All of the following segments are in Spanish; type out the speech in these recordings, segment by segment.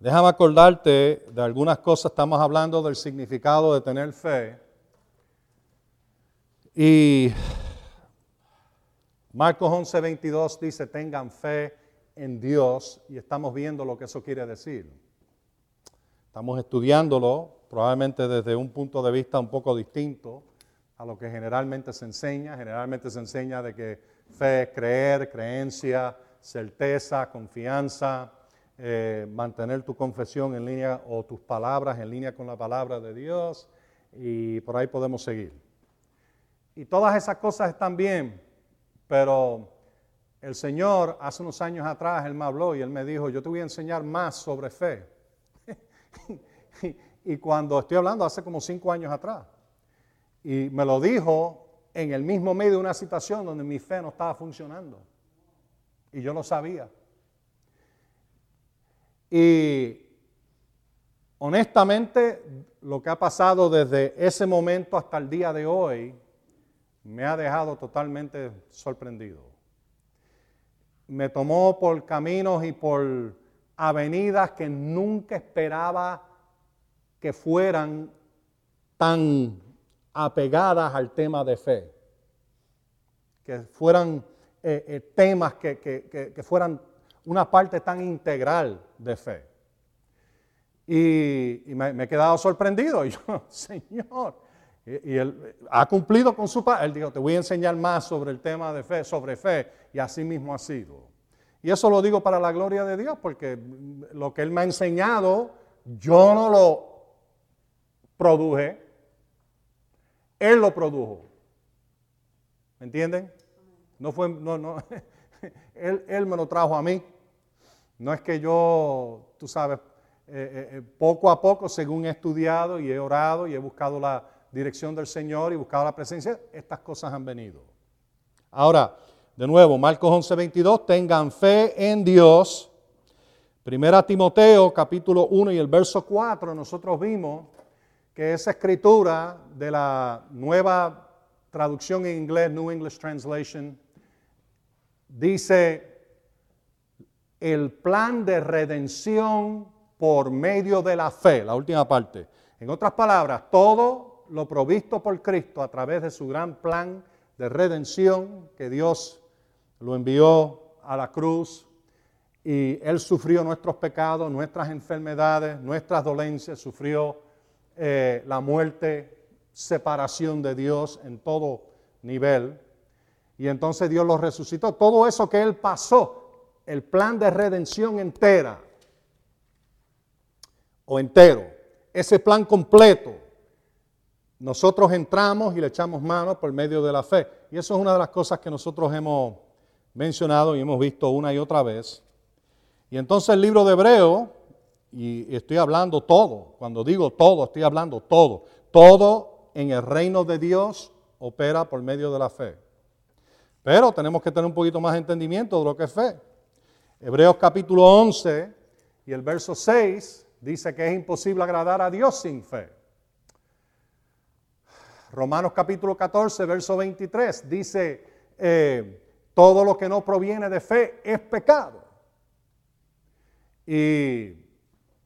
Déjame acordarte de algunas cosas. Estamos hablando del significado de tener fe. Y Marcos 11, 22 dice, tengan fe en Dios. Y estamos viendo lo que eso quiere decir. Estamos estudiándolo probablemente desde un punto de vista un poco distinto a lo que generalmente se enseña. Generalmente se enseña de que fe es creer, creencia, certeza, confianza, eh, mantener tu confesión en línea o tus palabras en línea con la palabra de Dios y por ahí podemos seguir. Y todas esas cosas están bien, pero el Señor hace unos años atrás, Él me habló y Él me dijo, yo te voy a enseñar más sobre fe. y cuando estoy hablando hace como cinco años atrás, y me lo dijo en el mismo medio de una situación donde mi fe no estaba funcionando. Y yo lo sabía. Y honestamente, lo que ha pasado desde ese momento hasta el día de hoy me ha dejado totalmente sorprendido. Me tomó por caminos y por avenidas que nunca esperaba que fueran tan apegadas al tema de fe, que fueran eh, eh, temas que, fueran una parte tan integral de fe. Y, me, he quedado sorprendido. Y yo, Señor, y, él ha cumplido con su parte. Él dijo, te voy a enseñar más sobre el tema de fe, sobre fe, y así mismo ha sido. Y eso lo digo para la gloria de Dios, porque lo que Él me ha enseñado, yo no lo produje, Él lo produjo. ¿Me entienden? No fue, no, no, él, él, me lo trajo a mí. No es que yo, tú sabes, eh, eh, eh, poco a poco, según he estudiado y he orado y he buscado la dirección del Señor y buscado la presencia, estas cosas han venido. Ahora, de nuevo, Marcos 11, 22, tengan fe en Dios. Primera Timoteo, capítulo 1 y el verso 4, nosotros vimos que esa escritura de la nueva traducción en inglés, New English Translation, dice el plan de redención por medio de la fe, la última parte. En otras palabras, todo lo provisto por Cristo a través de su gran plan de redención que Dios lo envió a la cruz y Él sufrió nuestros pecados, nuestras enfermedades, nuestras dolencias, sufrió eh, la muerte, separación de Dios en todo nivel y entonces Dios lo resucitó. Todo eso que Él pasó, el plan de redención entera, o entero, ese plan completo, nosotros entramos y le echamos mano por medio de la fe. Y eso es una de las cosas que nosotros hemos mencionado y hemos visto una y otra vez. Y entonces el libro de Hebreo, y estoy hablando todo, cuando digo todo, estoy hablando todo, todo en el reino de Dios opera por medio de la fe. Pero tenemos que tener un poquito más de entendimiento de lo que es fe. Hebreos capítulo 11 y el verso 6 dice que es imposible agradar a Dios sin fe. Romanos capítulo 14, verso 23 dice, eh, todo lo que no proviene de fe es pecado. Y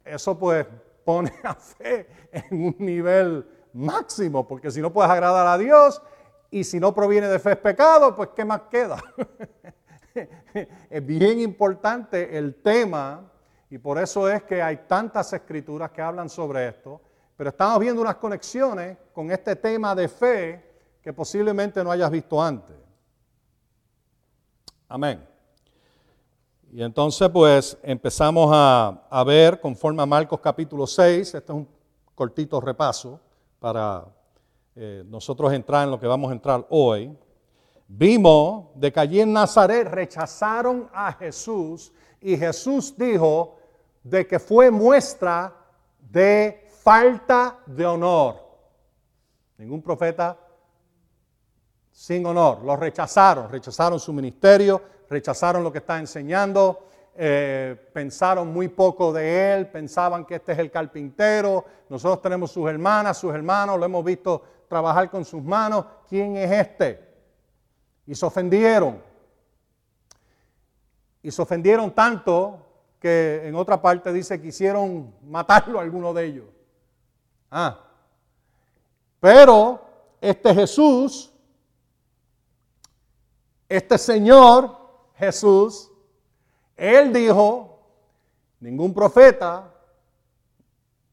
eso pues pone a fe en un nivel máximo, porque si no puedes agradar a Dios, y si no proviene de fe es pecado, pues ¿qué más queda? es bien importante el tema y por eso es que hay tantas escrituras que hablan sobre esto, pero estamos viendo unas conexiones con este tema de fe que posiblemente no hayas visto antes. Amén. Y entonces pues empezamos a, ver conforme a Marcos capítulo 6, este es un cortito repaso para eh, nosotros entrar en lo que vamos a entrar hoy, vimos de que allí en Nazaret rechazaron a Jesús y Jesús dijo de que fue muestra de falta de honor. Ningún profeta sin honor. Lo rechazaron, rechazaron su ministerio, rechazaron lo que está enseñando, eh, pensaron muy poco de él, pensaban que este es el carpintero, nosotros tenemos sus hermanas, sus hermanos, lo hemos visto trabajar con sus manos, ¿quién es este? Y se ofendieron. Y se ofendieron tanto que en otra parte dice que quisieron matarlo a alguno de ellos. Ah. Pero este Jesús, este Señor Jesús, Él dijo, ningún profeta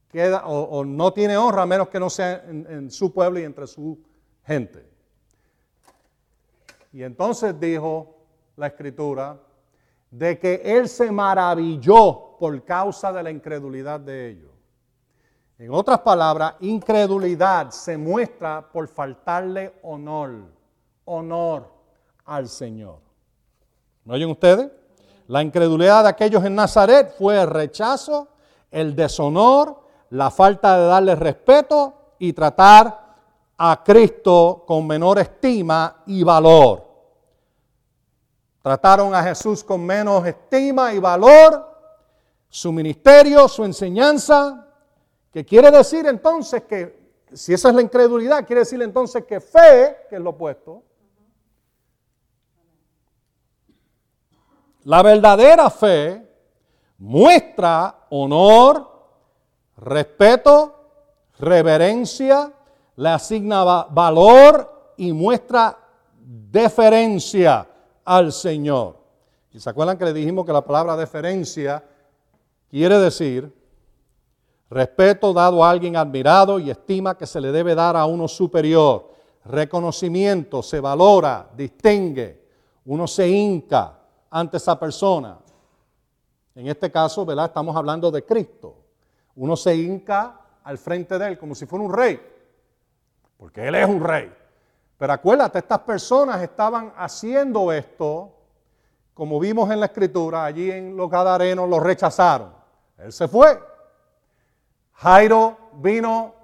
queda o, no tiene honra a menos que no sea en su pueblo y entre su gente. Y entonces dijo la escritura, de que él se maravilló por causa de la incredulidad de ellos. En otras palabras, incredulidad se muestra por faltarle honor, honor al Señor. ¿No oyen ustedes? La incredulidad de aquellos en Nazaret fue el rechazo, el deshonor, la falta de darle respeto y tratar a Cristo con menor estima y valor. Trataron a Jesús con menos estima y valor, su ministerio, su enseñanza, que quiere decir entonces que, si esa es la incredulidad, quiere decir entonces que fe, que es lo opuesto, la verdadera fe muestra honor, respeto, reverencia, le asigna valor y muestra deferencia al Señor. ¿Y se acuerdan que le dijimos que la palabra deferencia quiere decir respeto dado a alguien admirado y estima que se le debe dar a uno superior? Reconocimiento, se valora, distingue, uno se hinca ante esa persona. En este caso, ¿verdad? Estamos hablando de Cristo. Uno se hinca al frente de Él como si fuera un rey, porque Él es un rey. Pero acuérdate, estas personas estaban haciendo esto, como vimos en la escritura, allí en los Gadarenos lo rechazaron. Él se fue. Jairo vino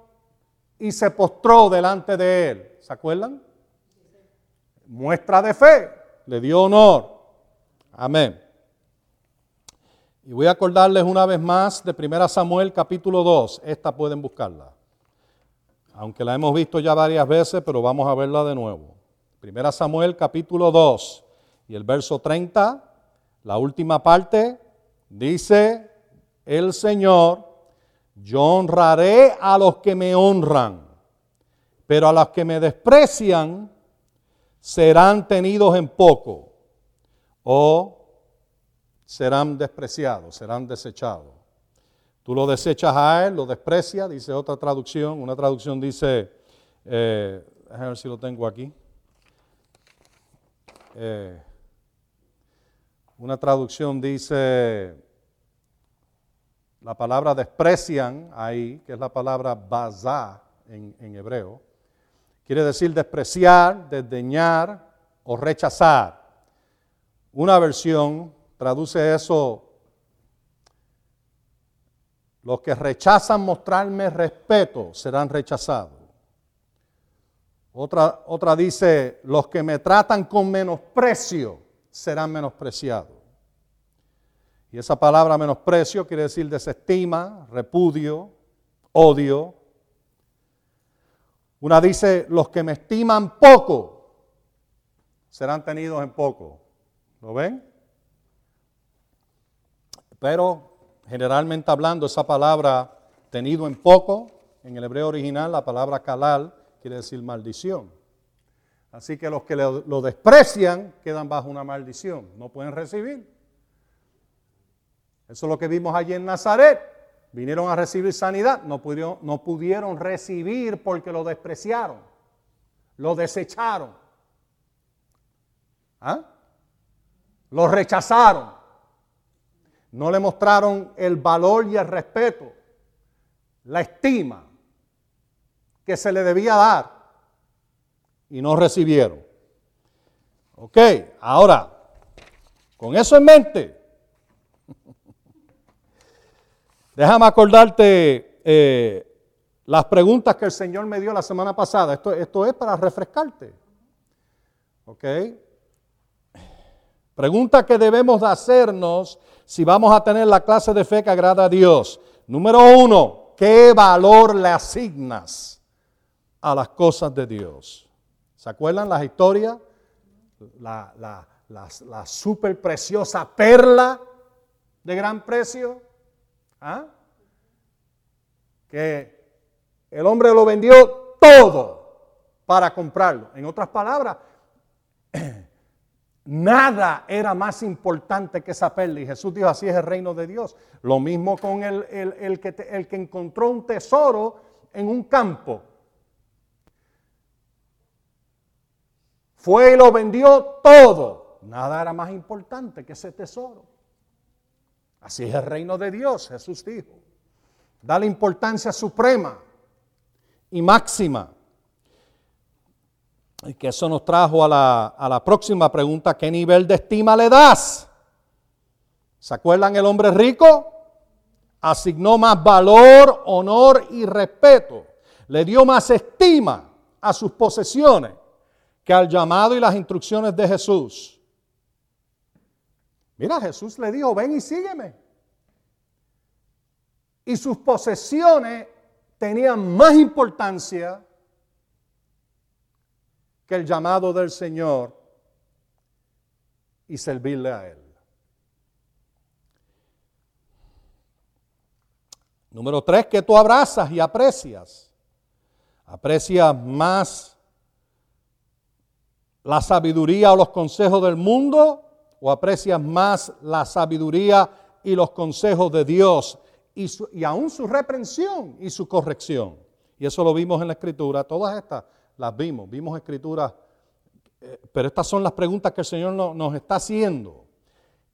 y se postró delante de él. ¿Se acuerdan? Muestra de fe, le dio honor. Amén. Y voy a acordarles una vez más de 1 Samuel capítulo 2. Esta pueden buscarla aunque la hemos visto ya varias veces, pero vamos a verla de nuevo. Primera Samuel capítulo 2 y el verso 30, la última parte, dice el Señor, yo honraré a los que me honran, pero a los que me desprecian serán tenidos en poco o serán despreciados, serán desechados. Tú lo desechas a él, lo desprecias, dice otra traducción. Una traducción dice, eh, déjame ver si lo tengo aquí. Eh, una traducción dice, la palabra desprecian ahí, que es la palabra bazá en, en hebreo, quiere decir despreciar, desdeñar o rechazar. Una versión traduce eso los que rechazan mostrarme respeto serán rechazados. Otra, otra dice, los que me tratan con menosprecio serán menospreciados. Y esa palabra menosprecio quiere decir desestima, repudio, odio. Una dice, los que me estiman poco serán tenidos en poco. ¿Lo ven? Pero generalmente hablando, esa palabra tenido en poco, en el hebreo original, la palabra kalal quiere decir maldición. Así que los que lo, desprecian quedan bajo una maldición, no pueden recibir. Eso es lo que vimos allí en Nazaret. Vinieron a recibir sanidad, no pudieron, no pudieron recibir porque lo despreciaron, lo desecharon. ¿Ah? Lo rechazaron no le mostraron el valor y el respeto, la estima que se le debía dar y no recibieron. Ok, ahora, con eso en mente, déjame acordarte eh, las preguntas que el Señor me dio la semana pasada. Esto, esto es para refrescarte. ¿Ok? Pregunta que debemos de hacernos si vamos a tener la clase de fe que agrada a Dios. Número uno, ¿qué valor le asignas a las cosas de Dios? ¿Se acuerdan las historias? La, la, preciosa perla de gran precio? ¿Ah? Que el hombre lo vendió todo para comprarlo. En otras palabras, nada era más importante que esa perla. Y Jesús dijo, así es el reino de Dios. Lo mismo con el, que, el que encontró un tesoro en un campo. Fue y lo vendió todo. Nada era más importante que ese tesoro. Así es el reino de Dios, Jesús dijo. Da la importancia suprema y máxima. Y que eso nos trajo a la, a la próxima pregunta, ¿qué nivel de estima le das? ¿Se acuerdan el hombre rico? Asignó más valor, honor y respeto. Le dio más estima a sus posesiones que al llamado y las instrucciones de Jesús. Mira, Jesús le dijo, ven y sígueme. Y sus posesiones tenían más importancia que el llamado del Señor y servirle a Él. Número tres, que tú abrazas y aprecias. Aprecias más la sabiduría o los consejos del mundo o aprecias más la sabiduría y los consejos de Dios y, y aún su reprensión y su corrección? Y eso lo vimos en la escritura, todas estas las vimos, vimos escrituras, eh, pero estas son las preguntas que el Señor nos está haciendo.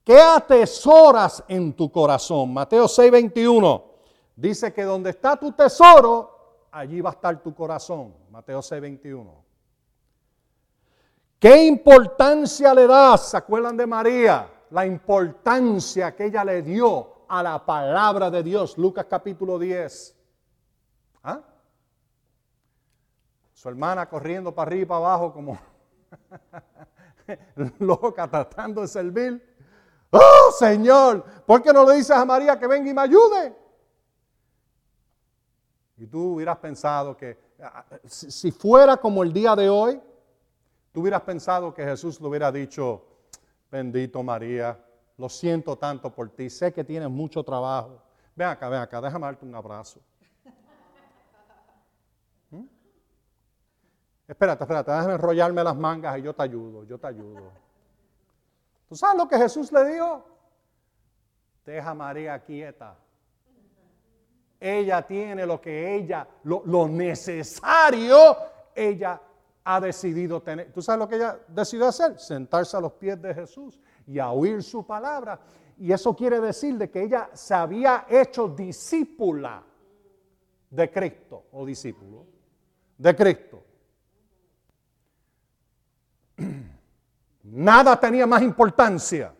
¿Qué atesoras en tu corazón? Mateo 6:21 dice que donde está tu tesoro, allí va a estar tu corazón. Mateo 6:21. ¿Qué importancia le das? ¿Se acuerdan de María? La importancia que ella le dio a la palabra de Dios. Lucas capítulo 10. ¿Ah? Su hermana corriendo para arriba y para abajo como loca tratando de servir. Oh Señor, ¿por qué no le dices a María que venga y me ayude? Y tú hubieras pensado que ah, si fuera como el día de hoy, Tú hubieras pensado que Jesús le hubiera dicho, bendito María, lo siento tanto por ti, sé que tienes mucho trabajo. Ven acá, ven acá, déjame darte un abrazo. Espérate, espérate, déjame enrollarme las mangas y yo te ayudo, yo te ayudo. ¿Tú sabes lo que Jesús le dijo? Deja María quieta. Ella tiene lo que ella, lo, lo necesario, ella ha decidido tener. ¿Tú sabes lo que ella decidió hacer? Sentarse a los pies de Jesús y a oír su palabra. Y eso quiere decir de que ella se había hecho discípula de Cristo o discípulo de Cristo. Nada tenía más importancia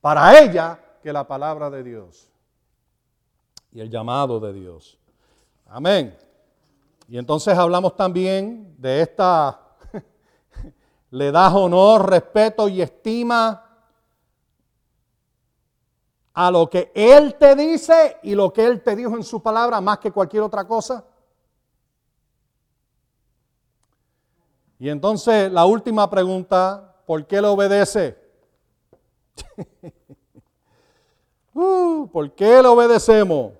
para ella que la palabra de Dios y el llamado de Dios. Amén. Y entonces hablamos también de esta, le das honor, respeto y estima a lo que Él te dice y lo que Él te dijo en su palabra más que cualquier otra cosa. Y entonces la última pregunta, ¿por qué le obedece? Uh, ¿Por qué le obedecemos?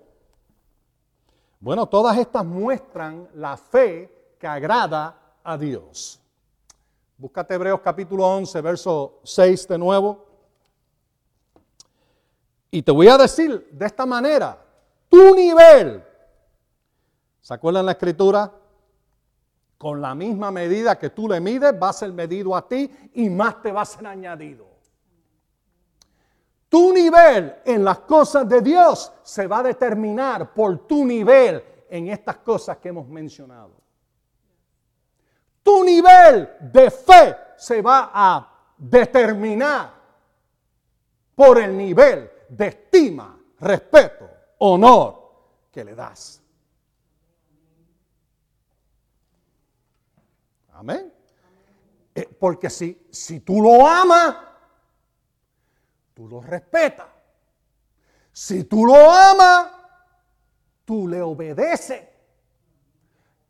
Bueno, todas estas muestran la fe que agrada a Dios. Búscate Hebreos capítulo 11, verso 6 de nuevo. Y te voy a decir de esta manera, tu nivel, ¿se acuerdan la escritura? Con la misma medida que tú le mides, va a ser medido a ti y más te va a ser añadido. Tu nivel en las cosas de Dios se va a determinar por tu nivel en estas cosas que hemos mencionado. Tu nivel de fe se va a determinar por el nivel de estima, respeto, honor que le das. Amén. Eh, porque si, si tú lo amas, tú lo respetas. Si tú lo amas, tú le obedeces.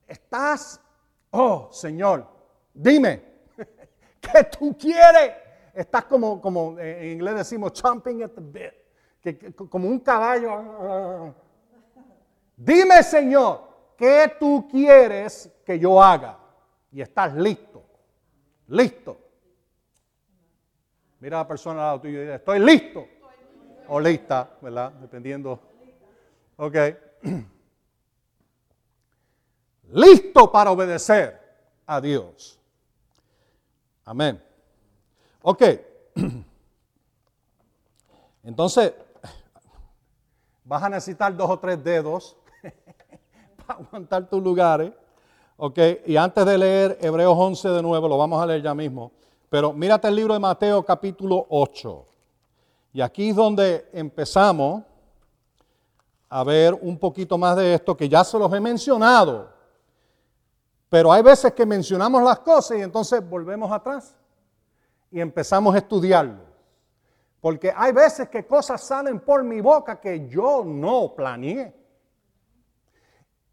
Estás, oh Señor, dime, ¿qué tú quieres? Estás como, como en inglés decimos, chomping at the bit. que, como un caballo. Dime, Señor, ¿qué tú quieres que yo haga? Y estás listo, listo. Mira a la persona al lado tuyo y dice, estoy listo. O lista, ¿verdad? Dependiendo. Ok. Listo para obedecer a Dios. Amén. Ok. Entonces, vas a necesitar dos o tres dedos para aguantar tus lugares. Ok, y antes de leer Hebreos 11 de nuevo, lo vamos a leer ya mismo. Pero mírate el libro de Mateo capítulo 8. Y aquí es donde empezamos a ver un poquito más de esto, que ya se los he mencionado. Pero hay veces que mencionamos las cosas y entonces volvemos atrás y empezamos a estudiarlo. Porque hay veces que cosas salen por mi boca que yo no planeé.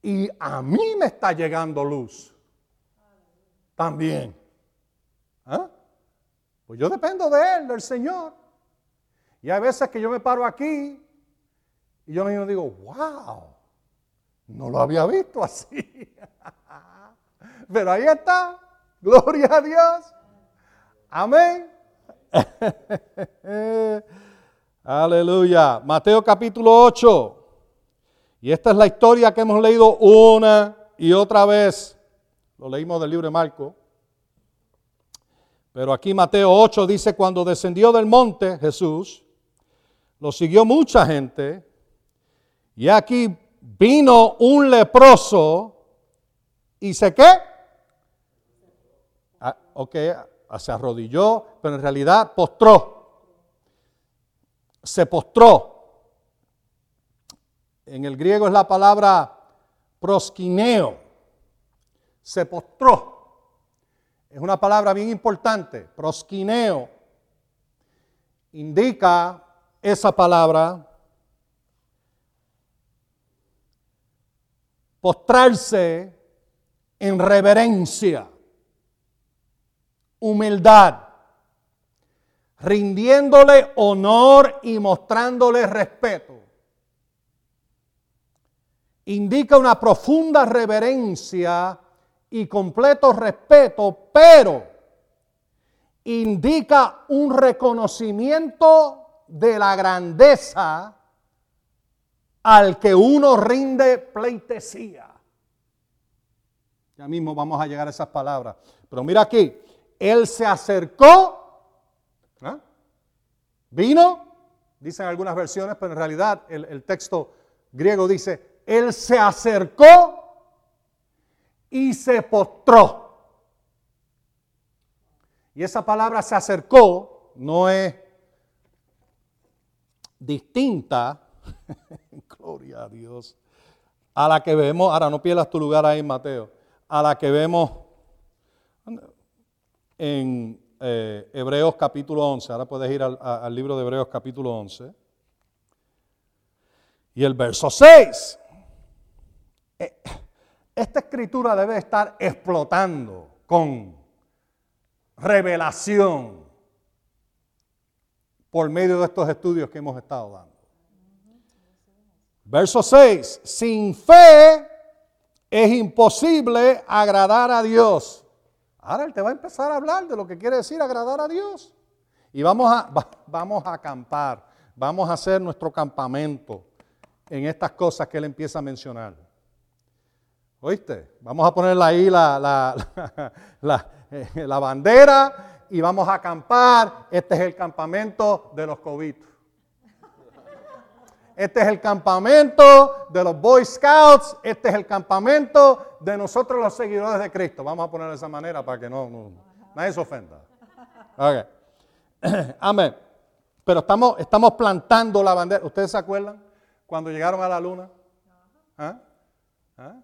Y a mí me está llegando luz. También. ¿Ah? Pues yo dependo de Él, del Señor. Y hay veces que yo me paro aquí y yo mismo digo, wow, no lo había visto así. Pero ahí está, gloria a Dios. Amén. Aleluya. Mateo capítulo 8. Y esta es la historia que hemos leído una y otra vez. Lo leímos del libro de Marco. Pero aquí Mateo 8 dice, cuando descendió del monte Jesús, lo siguió mucha gente. Y aquí vino un leproso y se qué? Ah, ok, se arrodilló, pero en realidad postró. Se postró. En el griego es la palabra prosquineo. Se postró. Es una palabra bien importante. Prosquineo. Indica esa palabra postrarse en reverencia humildad, rindiéndole honor y mostrándole respeto. Indica una profunda reverencia y completo respeto, pero indica un reconocimiento de la grandeza al que uno rinde pleitesía. Ya mismo vamos a llegar a esas palabras. Pero mira aquí, él se acercó, ¿ah? vino, dicen algunas versiones, pero en realidad el, texto griego dice, Él se acercó y se postró. Y esa palabra se acercó no es distinta, gloria a Dios, a la que vemos, ahora no pierdas tu lugar ahí Mateo, a la que vemos, en eh, Hebreos capítulo 11. Ahora puedes ir al, libro de Hebreos capítulo 11. Y el verso 6. Eh, esta escritura debe estar explotando con revelación por medio de estos estudios que hemos estado dando. Verso 6. Sin fe es imposible agradar a Dios. Ahora Él te va a empezar a hablar de lo que quiere decir agradar a Dios. Y vamos a, vamos a acampar, vamos a hacer nuestro campamento en estas cosas que Él empieza a mencionar. ¿Oíste? Vamos a ponerle ahí la, la, la, bandera y vamos a acampar. Este es el campamento de los cobitos. Este es el campamento de los Boy Scouts. Este es el campamento de nosotros los seguidores de Cristo. Vamos a ponerlo de esa manera para que no, nadie se ofenda. Amén. Pero estamos, estamos plantando la bandera. ¿Ustedes se acuerdan cuando llegaron a la luna? ¿Ah? ¿Ah?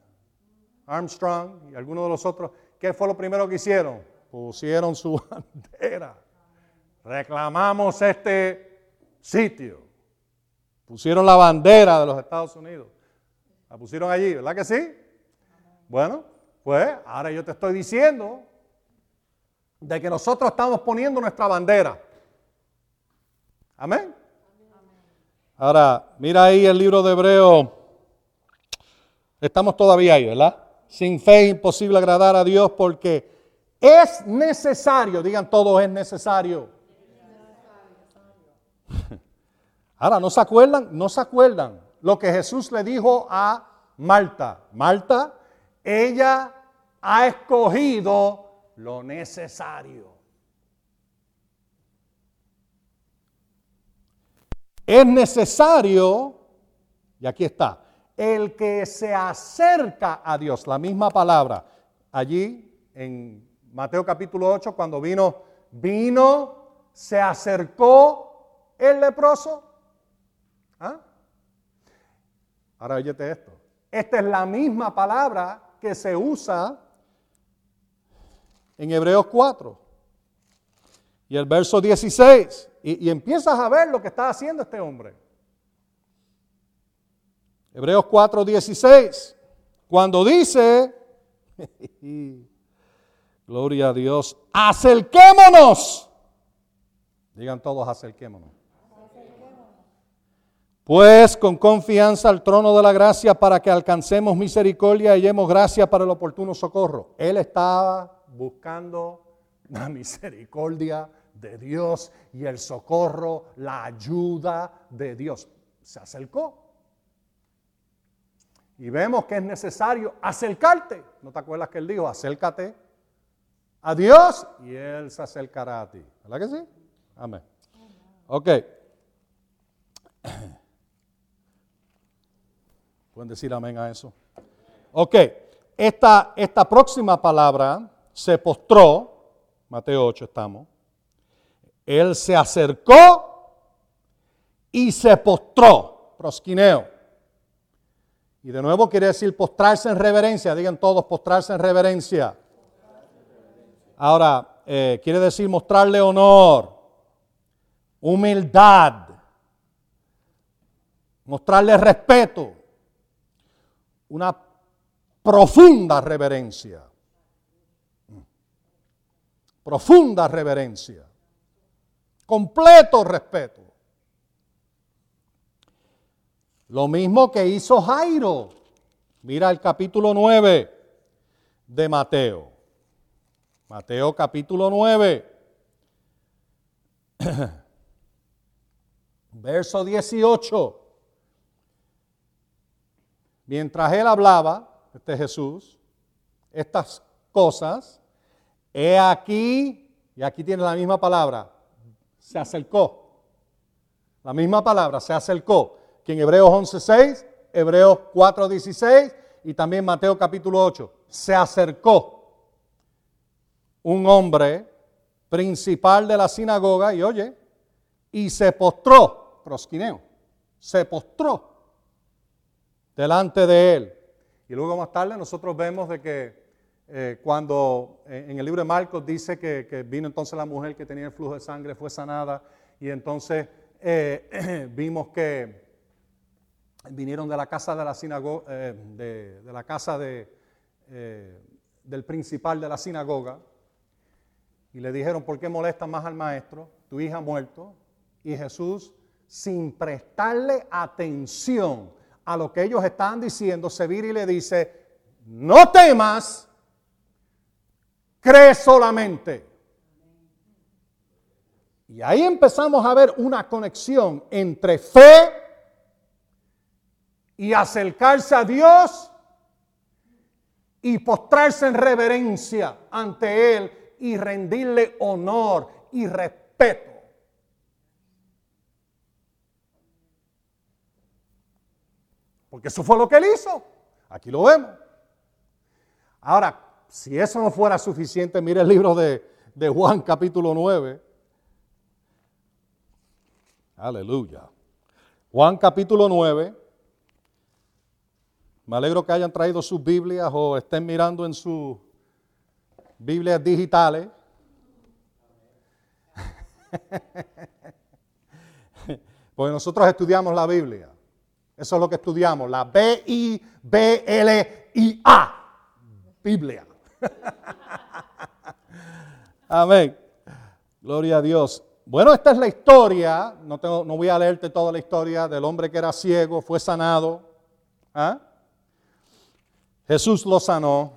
Armstrong y algunos de los otros. ¿Qué fue lo primero que hicieron? Pusieron su bandera. Reclamamos este sitio. Pusieron la bandera de los Estados Unidos. La pusieron allí, ¿verdad que sí? Bueno, pues ahora yo te estoy diciendo de que nosotros estamos poniendo nuestra bandera. Amén. Ahora, mira ahí el libro de Hebreo. Estamos todavía ahí, ¿verdad? Sin fe es imposible agradar a Dios porque es necesario, digan todos es necesario. Ahora, ¿no se acuerdan? No se acuerdan lo que Jesús le dijo a Marta. Marta, ella ha escogido lo necesario. Es necesario, y aquí está, el que se acerca a Dios, la misma palabra, allí en Mateo capítulo 8, cuando vino, vino, se acercó el leproso. ¿Ah? Ahora oyete esto. Esta es la misma palabra que se usa en Hebreos 4 y el verso 16. Y, empiezas a ver lo que está haciendo este hombre. Hebreos 4, 16. Cuando dice, gloria a Dios, acerquémonos. Digan todos, acerquémonos. Pues con confianza al trono de la gracia para que alcancemos misericordia y hallemos gracia para el oportuno socorro. Él estaba buscando la misericordia de Dios y el socorro, la ayuda de Dios. Se acercó. Y vemos que es necesario acercarte. ¿No te acuerdas que él dijo, acércate a Dios y Él se acercará a ti? ¿Verdad que sí? Amén. Ok. ¿Pueden decir amén a eso? Ok. Esta, esta próxima palabra se postró, Mateo 8 estamos, él se acercó y se postró, prosquineo. Y de nuevo quiere decir postrarse en reverencia, digan todos postrarse en reverencia. Ahora, eh, quiere decir mostrarle honor, humildad, mostrarle respeto, una profunda reverencia. Profunda reverencia completo respeto. Lo mismo que hizo Jairo. Mira el capítulo 9 de Mateo. Mateo capítulo 9. Verso 18. Mientras él hablaba, este Jesús, estas cosas, he aquí, y aquí tiene la misma palabra, se acercó. La misma palabra, se acercó, que en Hebreos 11.6, Hebreos 4.16 y también Mateo capítulo 8, se acercó un hombre principal de la sinagoga y oye, y se postró, prosquineo, se postró delante de él. Y luego más tarde nosotros vemos de que eh, cuando eh, en el libro de Marcos dice que, vino entonces la mujer que tenía el flujo de sangre, fue sanada, y entonces eh, vimos que vinieron de la casa de la sinagoga, de, la casa de, del principal de la sinagoga, y le dijeron, ¿por qué molesta más al maestro? Tu hija ha muerto. Y Jesús, sin prestarle atención a lo que ellos estaban diciendo, se vira y le dice, no temas, cree solamente. Y ahí empezamos a ver una conexión entre fe y acercarse a Dios y postrarse en reverencia ante Él y rendirle honor y respeto. Porque eso fue lo que Él hizo. Aquí lo vemos. Ahora, si eso no fuera suficiente, mire el libro de, Juan capítulo 9. Aleluya. Juan capítulo 9. Me alegro que hayan traído sus Biblias o estén mirando en sus Biblias digitales. Porque nosotros estudiamos la Biblia. Eso es lo que estudiamos, la B-I-B-L-I-A. Biblia. Amén. Gloria a Dios. Bueno, esta es la historia, no, no voy a leerte toda la historia del hombre que era ciego, fue sanado. ¿Ah? Jesús lo sanó,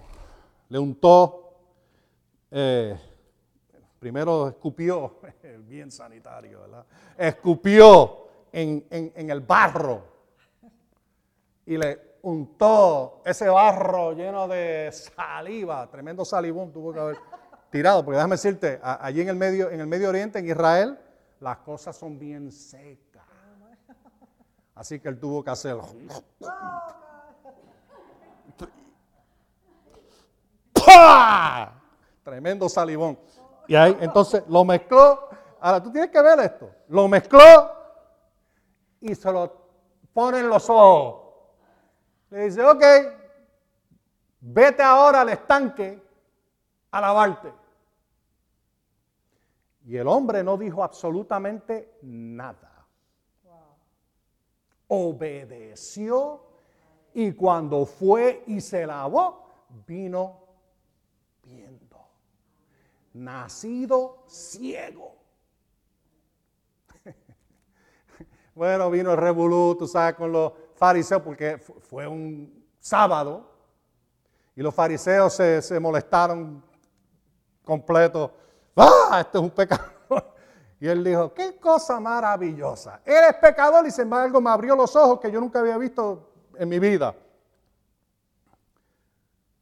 le untó, eh, primero escupió, bien sanitario, ¿verdad? Escupió en, en el barro y le untó ese barro lleno de saliva, tremendo salivón tuvo que haber tirado, porque déjame decirte, allí en el Medio, en el Medio Oriente, en Israel, las cosas son bien secas. Así que él tuvo que hacer. Tremendo salivón. Y ahí, entonces lo mezcló. Ahora tú tienes que ver esto. Lo mezcló y se lo pone en los ojos. Le dice, ok, vete ahora al estanque a lavarte. Y el hombre no dijo absolutamente nada. Obedeció y cuando fue y se lavó, vino Nacido ciego. bueno, vino el revolú, tú sabes, con los fariseos, porque fue un sábado. Y los fariseos se, se molestaron completo ¡Ah! Este es un pecador. Y él dijo, qué cosa maravillosa. Eres pecador y sin embargo me abrió los ojos que yo nunca había visto en mi vida.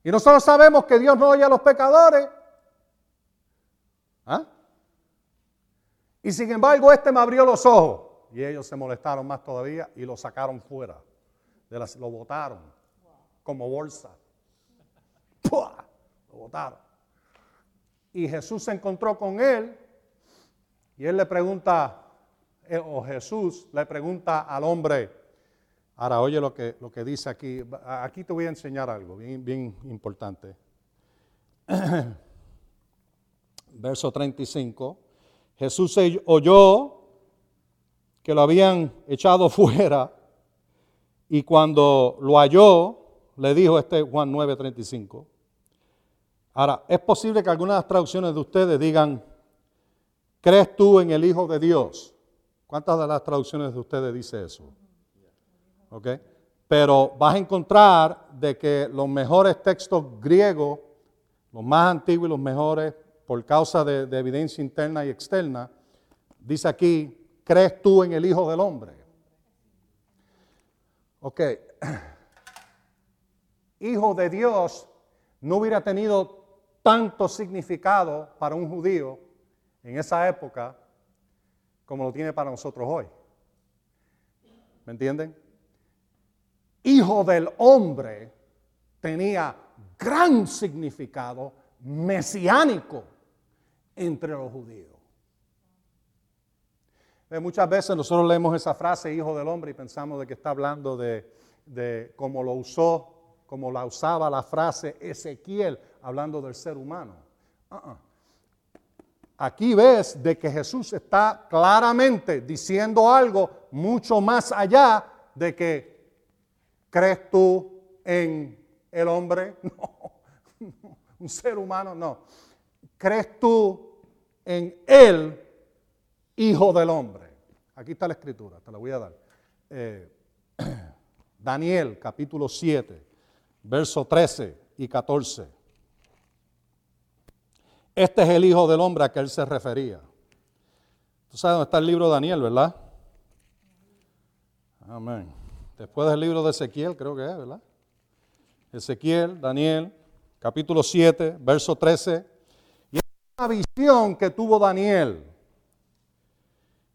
Y nosotros sabemos que Dios no oye a los pecadores. ¿Ah? Y sin embargo este me abrió los ojos. Y ellos se molestaron más todavía y lo sacaron fuera. De lo botaron como bolsa. Lo botaron. Y Jesús se encontró con él y él le pregunta, eh, o Jesús le pregunta al hombre, ahora oye lo que, lo que dice aquí, aquí te voy a enseñar algo bien, importante. Verso 35, Jesús oyó que lo habían echado fuera y cuando lo halló, le dijo este Juan 9:35, Ahora, es posible que algunas traducciones de ustedes digan, ¿crees tú en el Hijo de Dios? ¿Cuántas de las traducciones de ustedes dice eso? ¿Ok? Pero vas a encontrar de que los mejores textos griegos, los más antiguos y los mejores, por causa de, de evidencia interna y externa, dice aquí, ¿crees tú en el Hijo del Hombre? Ok. Hijo de Dios no hubiera tenido tanto significado para un judío en esa época como lo tiene para nosotros hoy. ¿Me entienden? Hijo del hombre tenía gran significado mesiánico entre los judíos. Muchas veces nosotros leemos esa frase, hijo del hombre, y pensamos de que está hablando de, cómo lo usó, como la usaba la frase Ezequiel hablando del ser humano. Uh-uh. Aquí ves de que Jesús está claramente diciendo algo mucho más allá de que crees tú en el hombre, no, un ser humano, no. ¿Crees tú en el Hijo del Hombre? Aquí está la escritura, te la voy a dar. Eh, Daniel capítulo 7, verso 13 y 14. Este es el Hijo del Hombre a que él se refería. Tú sabes dónde está el libro de Daniel, ¿verdad? Amén. Después del libro de Ezequiel, creo que es, ¿verdad? Ezequiel, Daniel, capítulo 7, verso 13. Y es una visión que tuvo Daniel.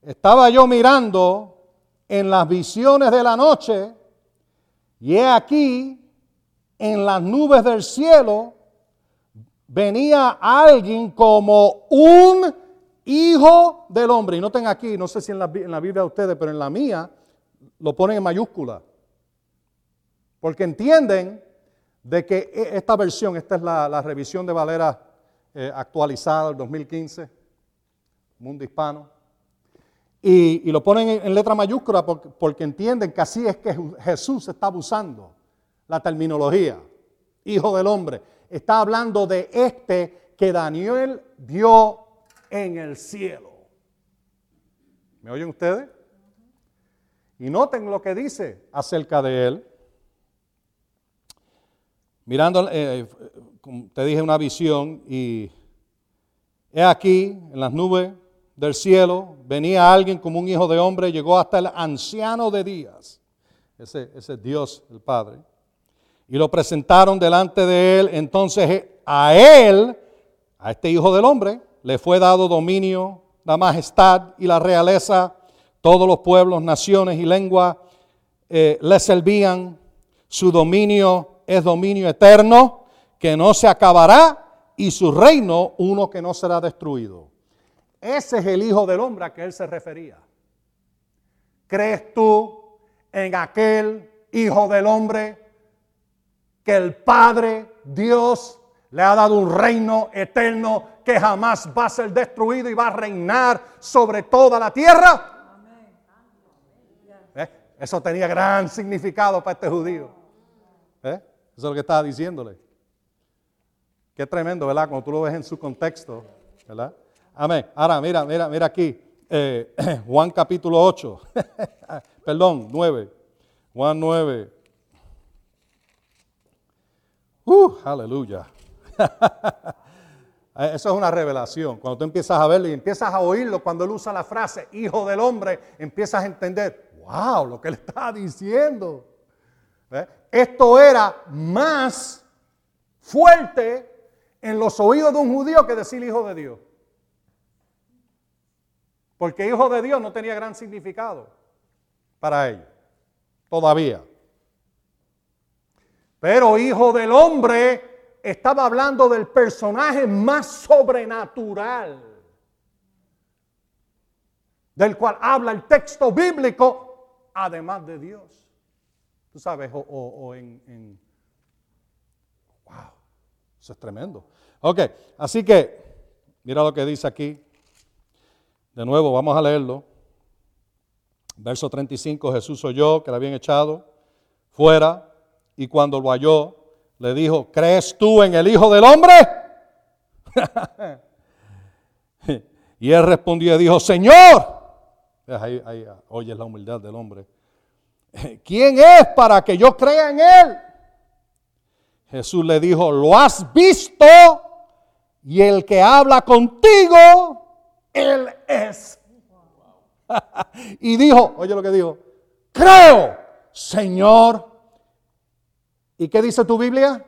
Estaba yo mirando en las visiones de la noche y he aquí en las nubes del cielo venía alguien como un hijo del hombre. Y noten aquí, no sé si en la, Biblia de ustedes, pero en la mía lo ponen en mayúscula. Porque entienden de que e, esta versión, esta es la, revisión de Valera eh, actualizada del 2015, Mundo Hispano, y, lo ponen en, letra mayúscula porque, entienden que así es que Jesús está abusando la terminología, hijo del hombre está hablando de este que Daniel vio en el cielo. ¿Me oyen ustedes? Y noten lo que dice acerca de él. Mirando, eh, como te dije, una visión y he aquí en las nubes del cielo venía alguien como un hijo de hombre, llegó hasta el anciano de días, ese, ese Dios, el Padre, y lo presentaron delante de él. Entonces eh, a él, a este hijo del hombre, le fue dado dominio, la majestad y la realeza. Todos los pueblos, naciones y lenguas eh, le servían. Su dominio es dominio eterno que no se acabará y su reino uno que no será destruido. Ese es el Hijo del Hombre a que él se refería. ¿Crees tú en aquel Hijo del Hombre que el Padre Dios le ha dado un reino eterno que jamás va a ser destruido y va a reinar sobre toda la tierra? ¿Eh? Eso tenía gran significado para este judío. ¿Eh? Eso es lo que estaba diciéndole. Qué tremendo, ¿verdad? Cuando tú lo ves en su contexto, ¿verdad? Amén. Ahora, mira, mira, mira aquí. Eh, Juan capítulo 8. Perdón, 9. Juan 9. Uh, aleluya. Eso es una revelación. Cuando tú empiezas a verlo y empiezas a oírlo, cuando él usa la frase hijo del hombre, empiezas a entender, wow, lo que él está diciendo. Esto era más fuerte en los oídos de un judío que decir hijo de Dios. Porque hijo de Dios no tenía gran significado para ellos, todavía. Pero hijo del hombre estaba hablando del personaje más sobrenatural, del cual habla el texto bíblico, además de Dios. Tú sabes, o, en, en... Wow, eso es tremendo. Ok, así que, mira lo que dice aquí. De nuevo, vamos a leerlo. Verso 35, Jesús oyó que le habían echado fuera y cuando lo halló, le dijo, ¿crees tú en el Hijo del Hombre? y él respondió y dijo, Señor, ahí oyes la humildad del hombre, ¿quién es para que yo crea en él? Jesús le dijo, lo has visto y el que habla contigo él es. y dijo, oye lo que dijo, creo, Señor. ¿Y qué dice tu Biblia?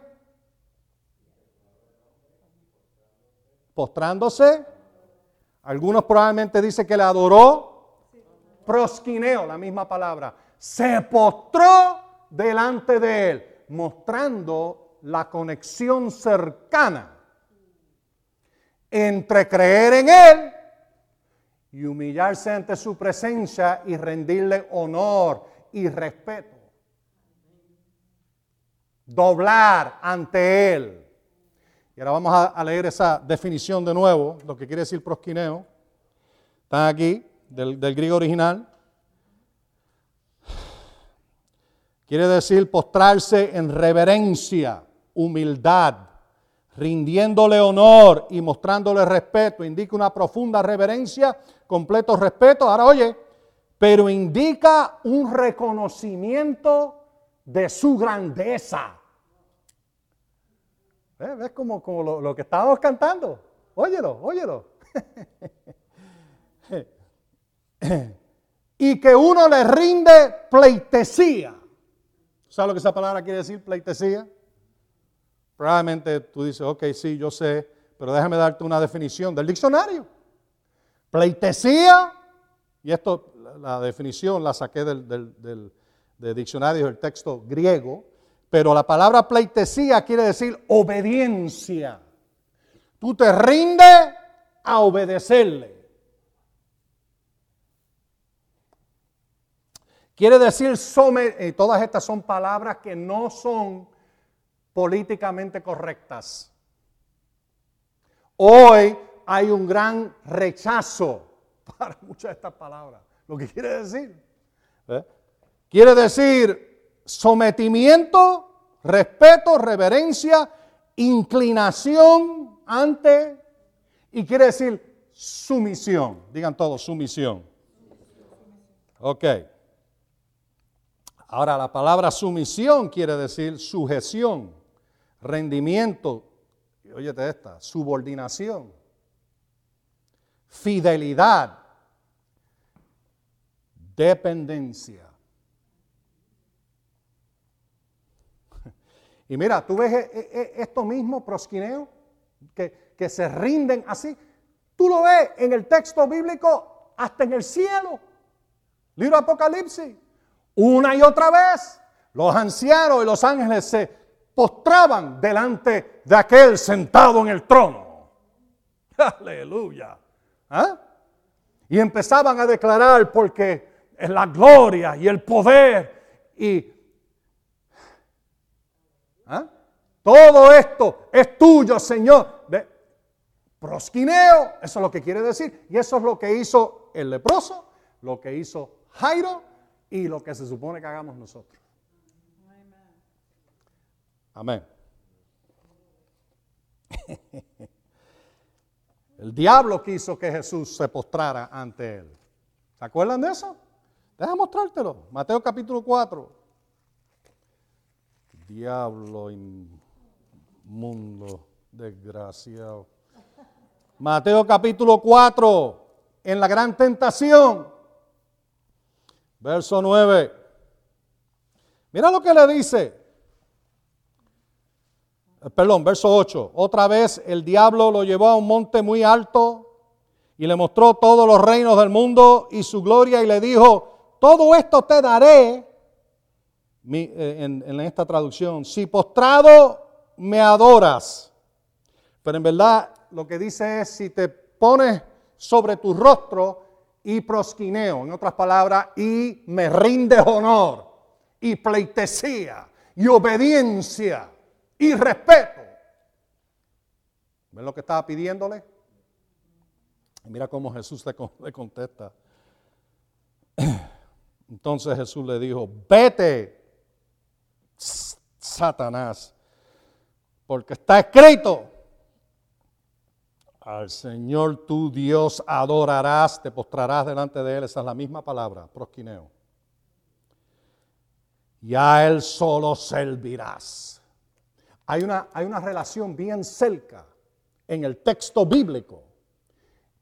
Postrándose. Algunos probablemente dicen que le adoró. Prosquineo, la misma palabra. Se postró delante de él, mostrando la conexión cercana entre creer en Él y humillarse ante su presencia y rendirle honor y respeto. Doblar ante Él. Y ahora vamos a, leer esa definición de nuevo, lo que quiere decir prosquineo. Están aquí, del, griego original. Quiere decir postrarse en reverencia, humildad, rindiéndole honor y mostrándole respeto, indica una profunda reverencia, completo respeto. Ahora oye, pero indica un reconocimiento de su grandeza. ¿Ves como, como lo, lo, que estábamos cantando? Óyelo, óyelo. y que uno le rinde pleitesía. ¿Sabes lo que esa palabra quiere decir, pleitesía? Probablemente tú dices, ok, sí, yo sé, pero déjame darte una definición del diccionario. Pleitesía, y esto, la definición la saqué del, del, diccionario del texto griego, pero la palabra pleitesía quiere decir obediencia. Tú te rindes a obedecerle. Quiere decir, eh, todas estas son palabras que no son políticamente correctas. Hoy hay un gran rechazo para muchas de estas palabras. Lo que quiere decir, ¿eh? quiere decir sometimiento, respeto, reverencia, inclinación ante, y quiere decir sumisión. Digan todos, sumisión. Ok. Ahora la palabra sumisión quiere decir sujeción, rendimiento, y óyete esta, subordinación, fidelidad, dependencia. Y mira, tú ves e, e, e, esto mismo, prosquineo, que, que se rinden así. Tú lo ves en el texto bíblico hasta en el cielo. Libro Apocalipsis. Una y otra vez, los ancianos y los ángeles se postraban delante de aquel sentado en el trono. Aleluya. ¿Ah? Y empezaban a declarar porque la gloria y el poder y ¿ah? todo esto es tuyo, Señor. De prosquineo, eso es lo que quiere decir. Y eso es lo que hizo el leproso, lo que hizo Jairo y lo que se supone que hagamos nosotros. Amén. El diablo quiso que Jesús se postrara ante él. ¿Se acuerdan de eso? Deja mostrártelo. Mateo capítulo 4. Diablo inmundo, desgraciado. Mateo capítulo 4. En la gran tentación. Verso 9. Mira lo que le dice. Eh, perdón, verso 8. Otra vez el diablo lo llevó a un monte muy alto y le mostró todos los reinos del mundo y su gloria y le dijo, todo esto te daré, eh, en, en esta traducción, si postrado me adoras. Pero en verdad lo que dice es, si te pones sobre tu rostro y prosquineo, en otras palabras, y me rinde honor y pleitesía y obediencia y respeto. ¿Ven lo que estaba pidiéndole? mira cómo Jesús le contesta. Entonces Jesús le dijo, vete, Satanás, porque está escrito, al Señor tu Dios adorarás, te postrarás delante de Él, esa es la misma palabra, prosquineo. Y a Él solo servirás. Hay una, hay una relación bien cerca en el texto bíblico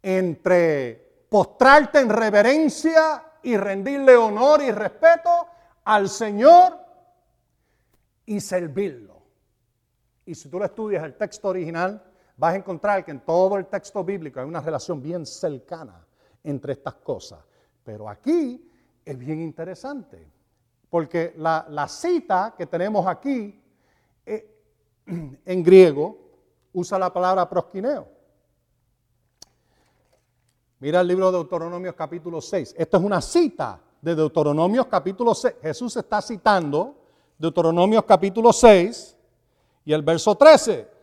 entre postrarte en reverencia y rendirle honor y respeto al Señor y servirlo. Y si tú lo estudias el texto original, vas a encontrar que en todo el texto bíblico hay una relación bien cercana entre estas cosas. Pero aquí es bien interesante, porque la, la cita que tenemos aquí eh, en griego usa la palabra prosquineo. Mira el libro de Deuteronomios capítulo 6. Esto es una cita de Deuteronomios capítulo 6. Jesús está citando Deuteronomios capítulo 6 y el verso 13.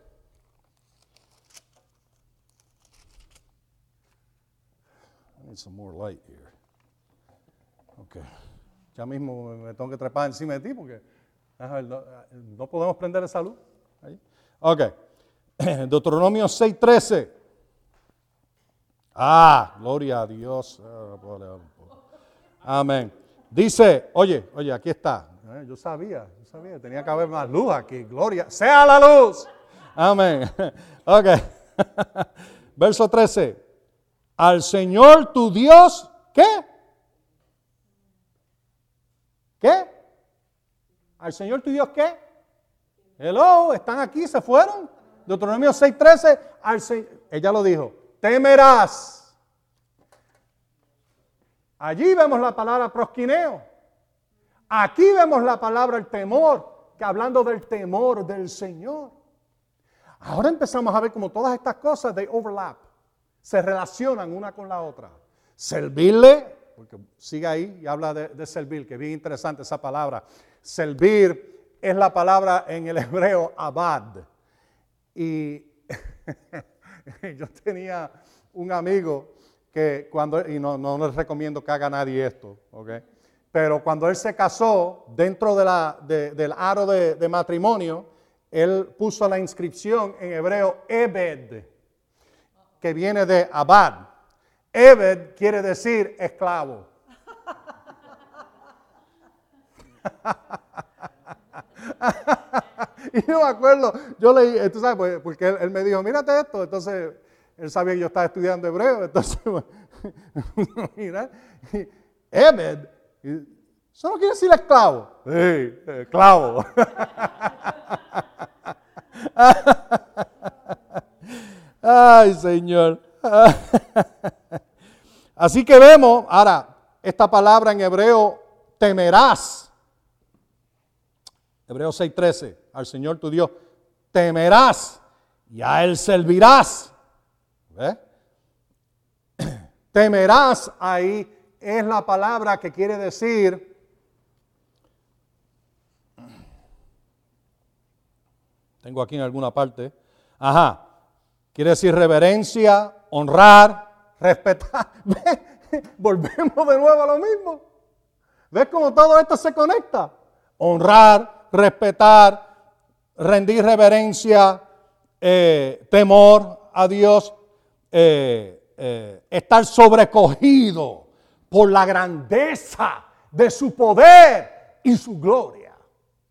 Some more light here. Okay. Ya mismo me tengo que trepar encima de ti porque no podemos prender esa luz. Ok. Deuteronomio 6:13. Ah, gloria a Dios. Amén. Dice, oye, oye, aquí está. Eh, yo sabía, yo sabía, tenía que haber más luz aquí. Gloria, sea la luz. Amén. Ok. Verso 13. Al Señor tu Dios, ¿qué? ¿Qué? Al Señor tu Dios, ¿qué? Hello, están aquí, se fueron. Deuteronomio 6:13, ella lo dijo, temerás. Allí vemos la palabra prosquineo. Aquí vemos la palabra el temor, que hablando del temor del Señor. Ahora empezamos a ver como todas estas cosas de overlap, se relacionan una con la otra. Servirle, porque sigue ahí y habla de, servir, que bien interesante esa palabra. Servir es la palabra en el hebreo abad. Y yo tenía un amigo que cuando, y no, no les recomiendo que haga nadie esto, ¿ok? Pero cuando él se casó, dentro de la, del aro de, matrimonio, él puso la inscripción en hebreo Ebed, que viene de Abad. Ebed quiere decir esclavo. y yo me acuerdo, yo leí, tú sabes, pues, porque él, me dijo, mírate esto, entonces él sabía que yo estaba estudiando hebreo, entonces, mira, Ebed, eso no quiere decir esclavo. Sí, esclavo. Ay, Señor. Así que vemos, ahora, esta palabra en hebreo, temerás. Hebreo 6:13, al Señor tu Dios, temerás y a Él servirás. Temerás ahí es la palabra que quiere decir tengo aquí en alguna parte. Ajá. Quiere decir reverencia, honrar, respetar. Volvemos de nuevo a lo mismo. ¿Ves cómo todo esto se conecta? Honrar, respetar, rendir reverencia, eh, temor a Dios, eh, eh, estar sobrecogido por la grandeza de su poder y su gloria.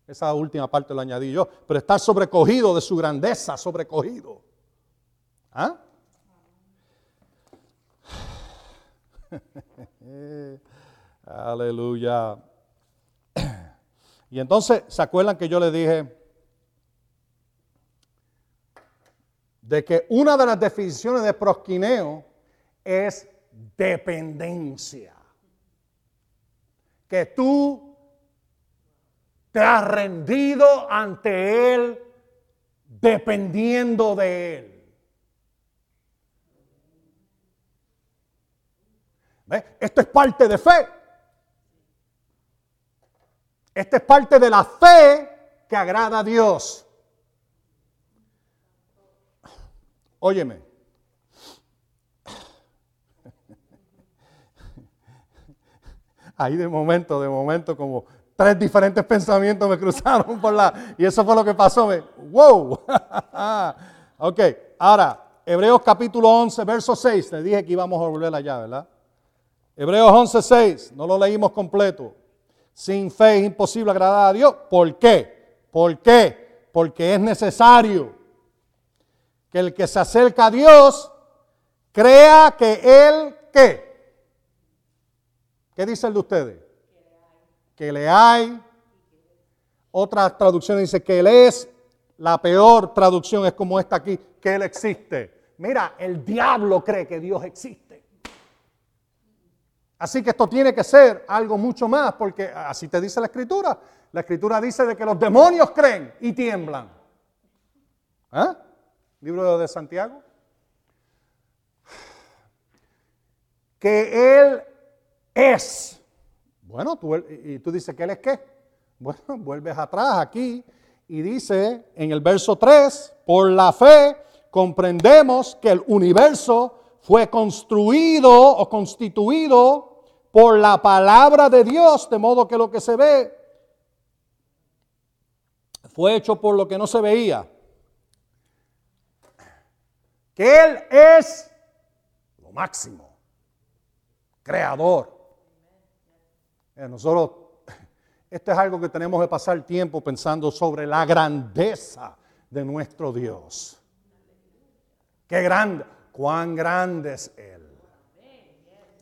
Esa última parte lo añadí yo, pero estar sobrecogido de su grandeza, sobrecogido. ¿Ah? Aleluya. Y entonces, ¿se acuerdan que yo le dije de que una de las definiciones de prosquineo es dependencia? Que tú te has rendido ante Él dependiendo de Él. Esto es parte de fe. Esto es parte de la fe que agrada a Dios. Óyeme. Ahí de momento, de momento, como tres diferentes pensamientos me cruzaron por la... Y eso fue lo que pasó. Me, ¡Wow! ok, ahora, Hebreos capítulo 11, verso 6. Te dije que íbamos a volver allá, ¿verdad? Hebreos 11:6, no lo leímos completo. Sin fe es imposible agradar a Dios. ¿Por qué? ¿Por qué? Porque es necesario que el que se acerca a Dios crea que Él, ¿qué? ¿Qué dice el de ustedes? Que le hay. Otra traducción dice que Él es. La peor traducción es como esta aquí, que Él existe. Mira, el diablo cree que Dios existe. Así que esto tiene que ser algo mucho más, porque así te dice la escritura. La escritura dice de que los demonios creen y tiemblan. ¿Eh? Libro de Santiago. Que Él es. Bueno, tú, y tú dices que Él es qué. Bueno, vuelves atrás aquí y dice en el verso 3, por la fe comprendemos que el universo fue construido o constituido por la palabra de Dios, de modo que lo que se ve fue hecho por lo que no se veía. Que Él es lo máximo, creador. Eh, nosotros, esto es algo que tenemos que pasar tiempo pensando sobre la grandeza de nuestro Dios. Qué grande cuán grande es Él.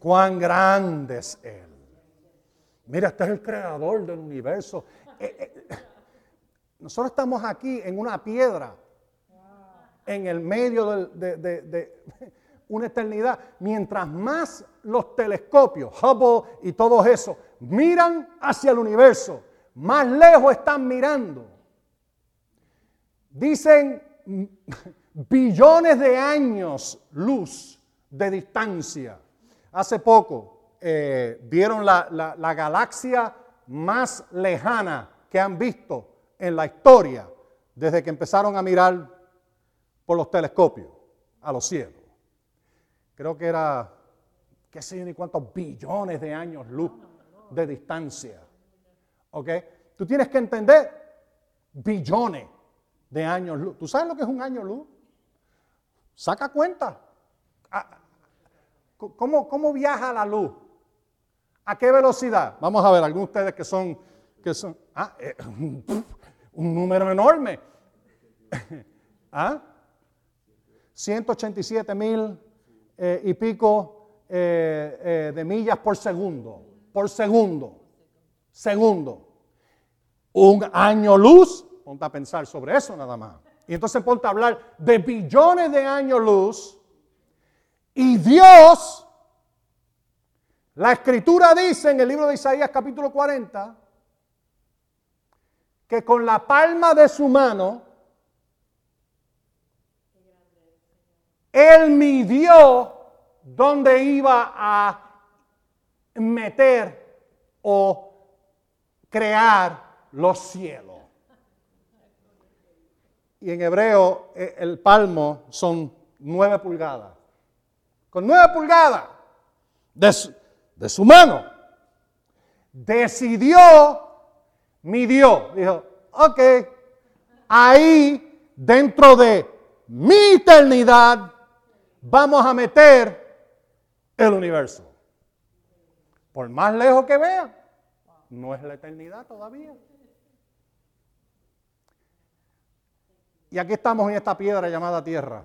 Cuán grande es Él. Mira, este es el creador del universo. Eh, eh, nosotros estamos aquí en una piedra, en el medio de, de una eternidad. Mientras más los telescopios, Hubble y todo eso, miran hacia el universo, más lejos están mirando. Dicen billones de años luz de distancia. Hace poco eh, vieron la, la galaxia más lejana que han visto en la historia desde que empezaron a mirar por los telescopios a los cielos. Creo que era, qué sé yo, ni cuántos billones de años luz de distancia. ¿Ok? Tú tienes que entender billones de años luz. ¿Tú sabes lo que es un año luz? Saca cuenta. Ah, ¿Cómo, ¿Cómo, viaja la luz? ¿A qué velocidad? Vamos a ver, algunos de ustedes que son que son ah, eh, un número enorme. ¿Ah? 187 mil eh, y pico eh, de millas por segundo. Por segundo. Segundo. Un año luz. Ponte a pensar sobre eso nada más. Y entonces ponte a hablar de billones de años luz. Y Dios, la escritura dice en el libro de Isaías capítulo 40, que con la palma de su mano, Él midió dónde iba a meter o crear los cielos. Y en hebreo eh, el palmo son nueve pulgadas. Con nueve pulgadas de su, mano, decidió midió, dijo, ok, ahí dentro de mi eternidad vamos a meter el universo. Por más lejos que vea, no es la eternidad todavía. Y aquí estamos en esta piedra llamada tierra.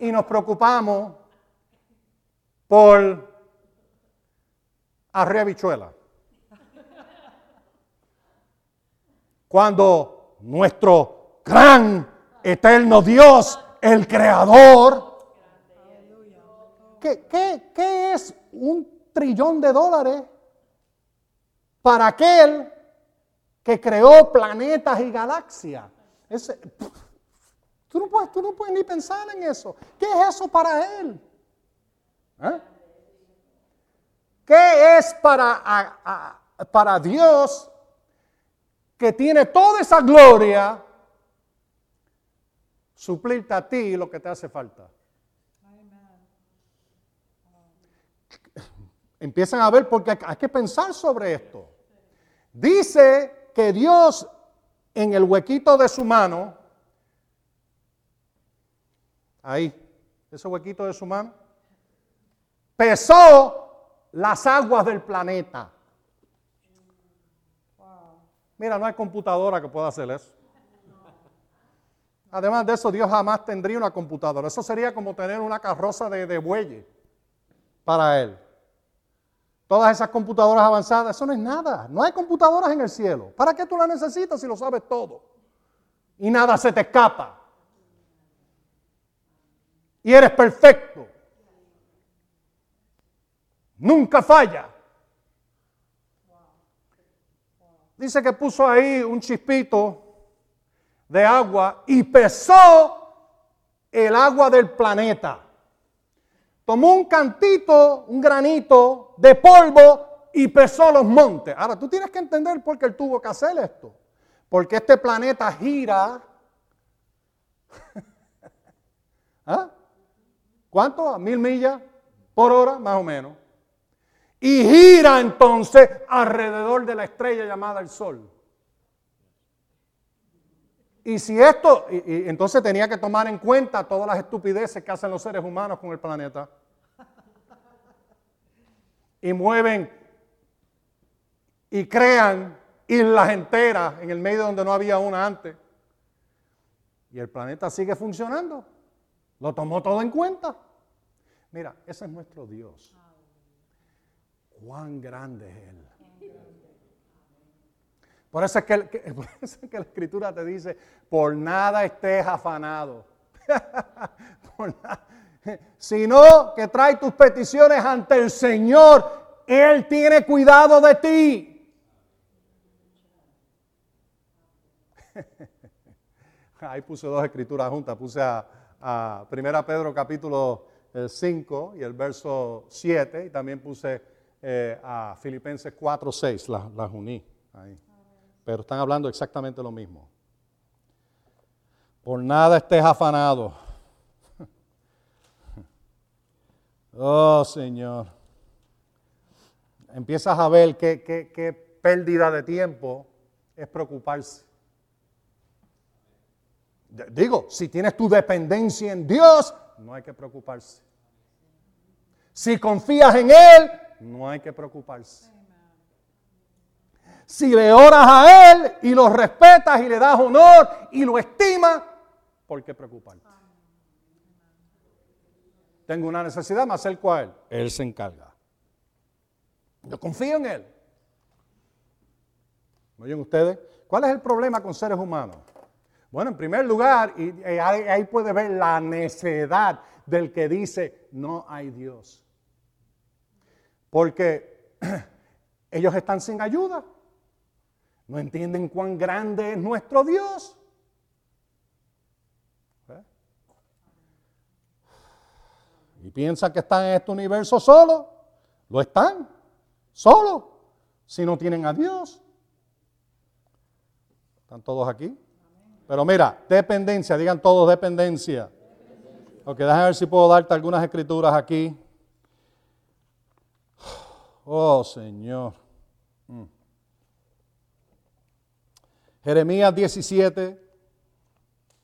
Y nos preocupamos por arrea bichuela. Cuando nuestro gran, eterno Dios, el Creador, ¿qué, qué, es un trillón de dólares para aquel que creó planetas y galaxias? Tú, no puedes, tú no puedes ni pensar en eso. ¿Qué es eso para Él? ¿Eh? ¿Qué es para, para Dios que tiene toda esa gloria, suplirte a ti lo que te hace falta. Empiezan a ver porque hay que pensar sobre esto. Dice que Dios en el huequito de su mano, ahí, ese huequito de su mano, pesó las aguas del planeta. Mira, no hay computadora que pueda hacer eso. Además de eso, Dios jamás tendría una computadora. Eso sería como tener una carroza de, de bueyes para Él. Todas esas computadoras avanzadas, eso no es nada. No hay computadoras en el cielo. ¿Para qué tú las necesitas si lo sabes todo? Y nada se te escapa. Y eres perfecto. Nunca falla. Dice que puso ahí un chispito de agua y pesó el agua del planeta. Tomó un cantito, un granito de polvo y pesó los montes. Ahora, tú tienes que entender por qué él tuvo que hacer esto. Porque este planeta gira. ¿Ah? ¿Cuánto? ¿A mil millas por hora? Más o menos y gira entonces alrededor de la estrella llamada el Sol. Y si esto, entonces tenía que tomar en cuenta todas las estupideces que hacen los seres humanos con el planeta. Y mueven y crean islas enteras en el medio donde no había una antes. Y el planeta sigue funcionando. Lo tomó todo en cuenta. Mira, ese es nuestro Dios cuán grande es Él. Por eso, es que, la escritura te dice, por nada estés afanado. Sino que trae tus peticiones ante el Señor. Él tiene cuidado de ti. Ahí puse dos escrituras juntas. Puse a, a 1 Pedro capítulo 5 eh, y el verso 7. Y también puse eh, a Filipenses 4, 6, las, uní ahí. Pero están hablando exactamente lo mismo. Por nada estés afanado. Oh Señor. Empiezas a ver qué, qué pérdida de tiempo es preocuparse. Digo, si tienes tu dependencia en Dios, no hay que preocuparse. Si confías en Él, no hay que preocuparse. Si le oras a Él y lo respetas y le das honor y lo estimas, ¿por qué preocuparte? Tengo una necesidad, me acerco a Él. Él se encarga. Yo confío en Él. ¿Me oyen ustedes? ¿Cuál es el problema con seres humanos? Bueno, en primer lugar, y, ahí puede ver la necedad del que dice, no hay Dios. Porque ellos están sin ayuda. No entienden cuán grande es nuestro Dios. Piensan que están en este universo solo. Lo están. Solo. Si no tienen a Dios. ¿Están todos aquí? Pero mira, dependencia, digan todos dependencia. Ok, déjame ver si puedo darte algunas escrituras aquí. Oh, Señor. Mm. Jeremías 17.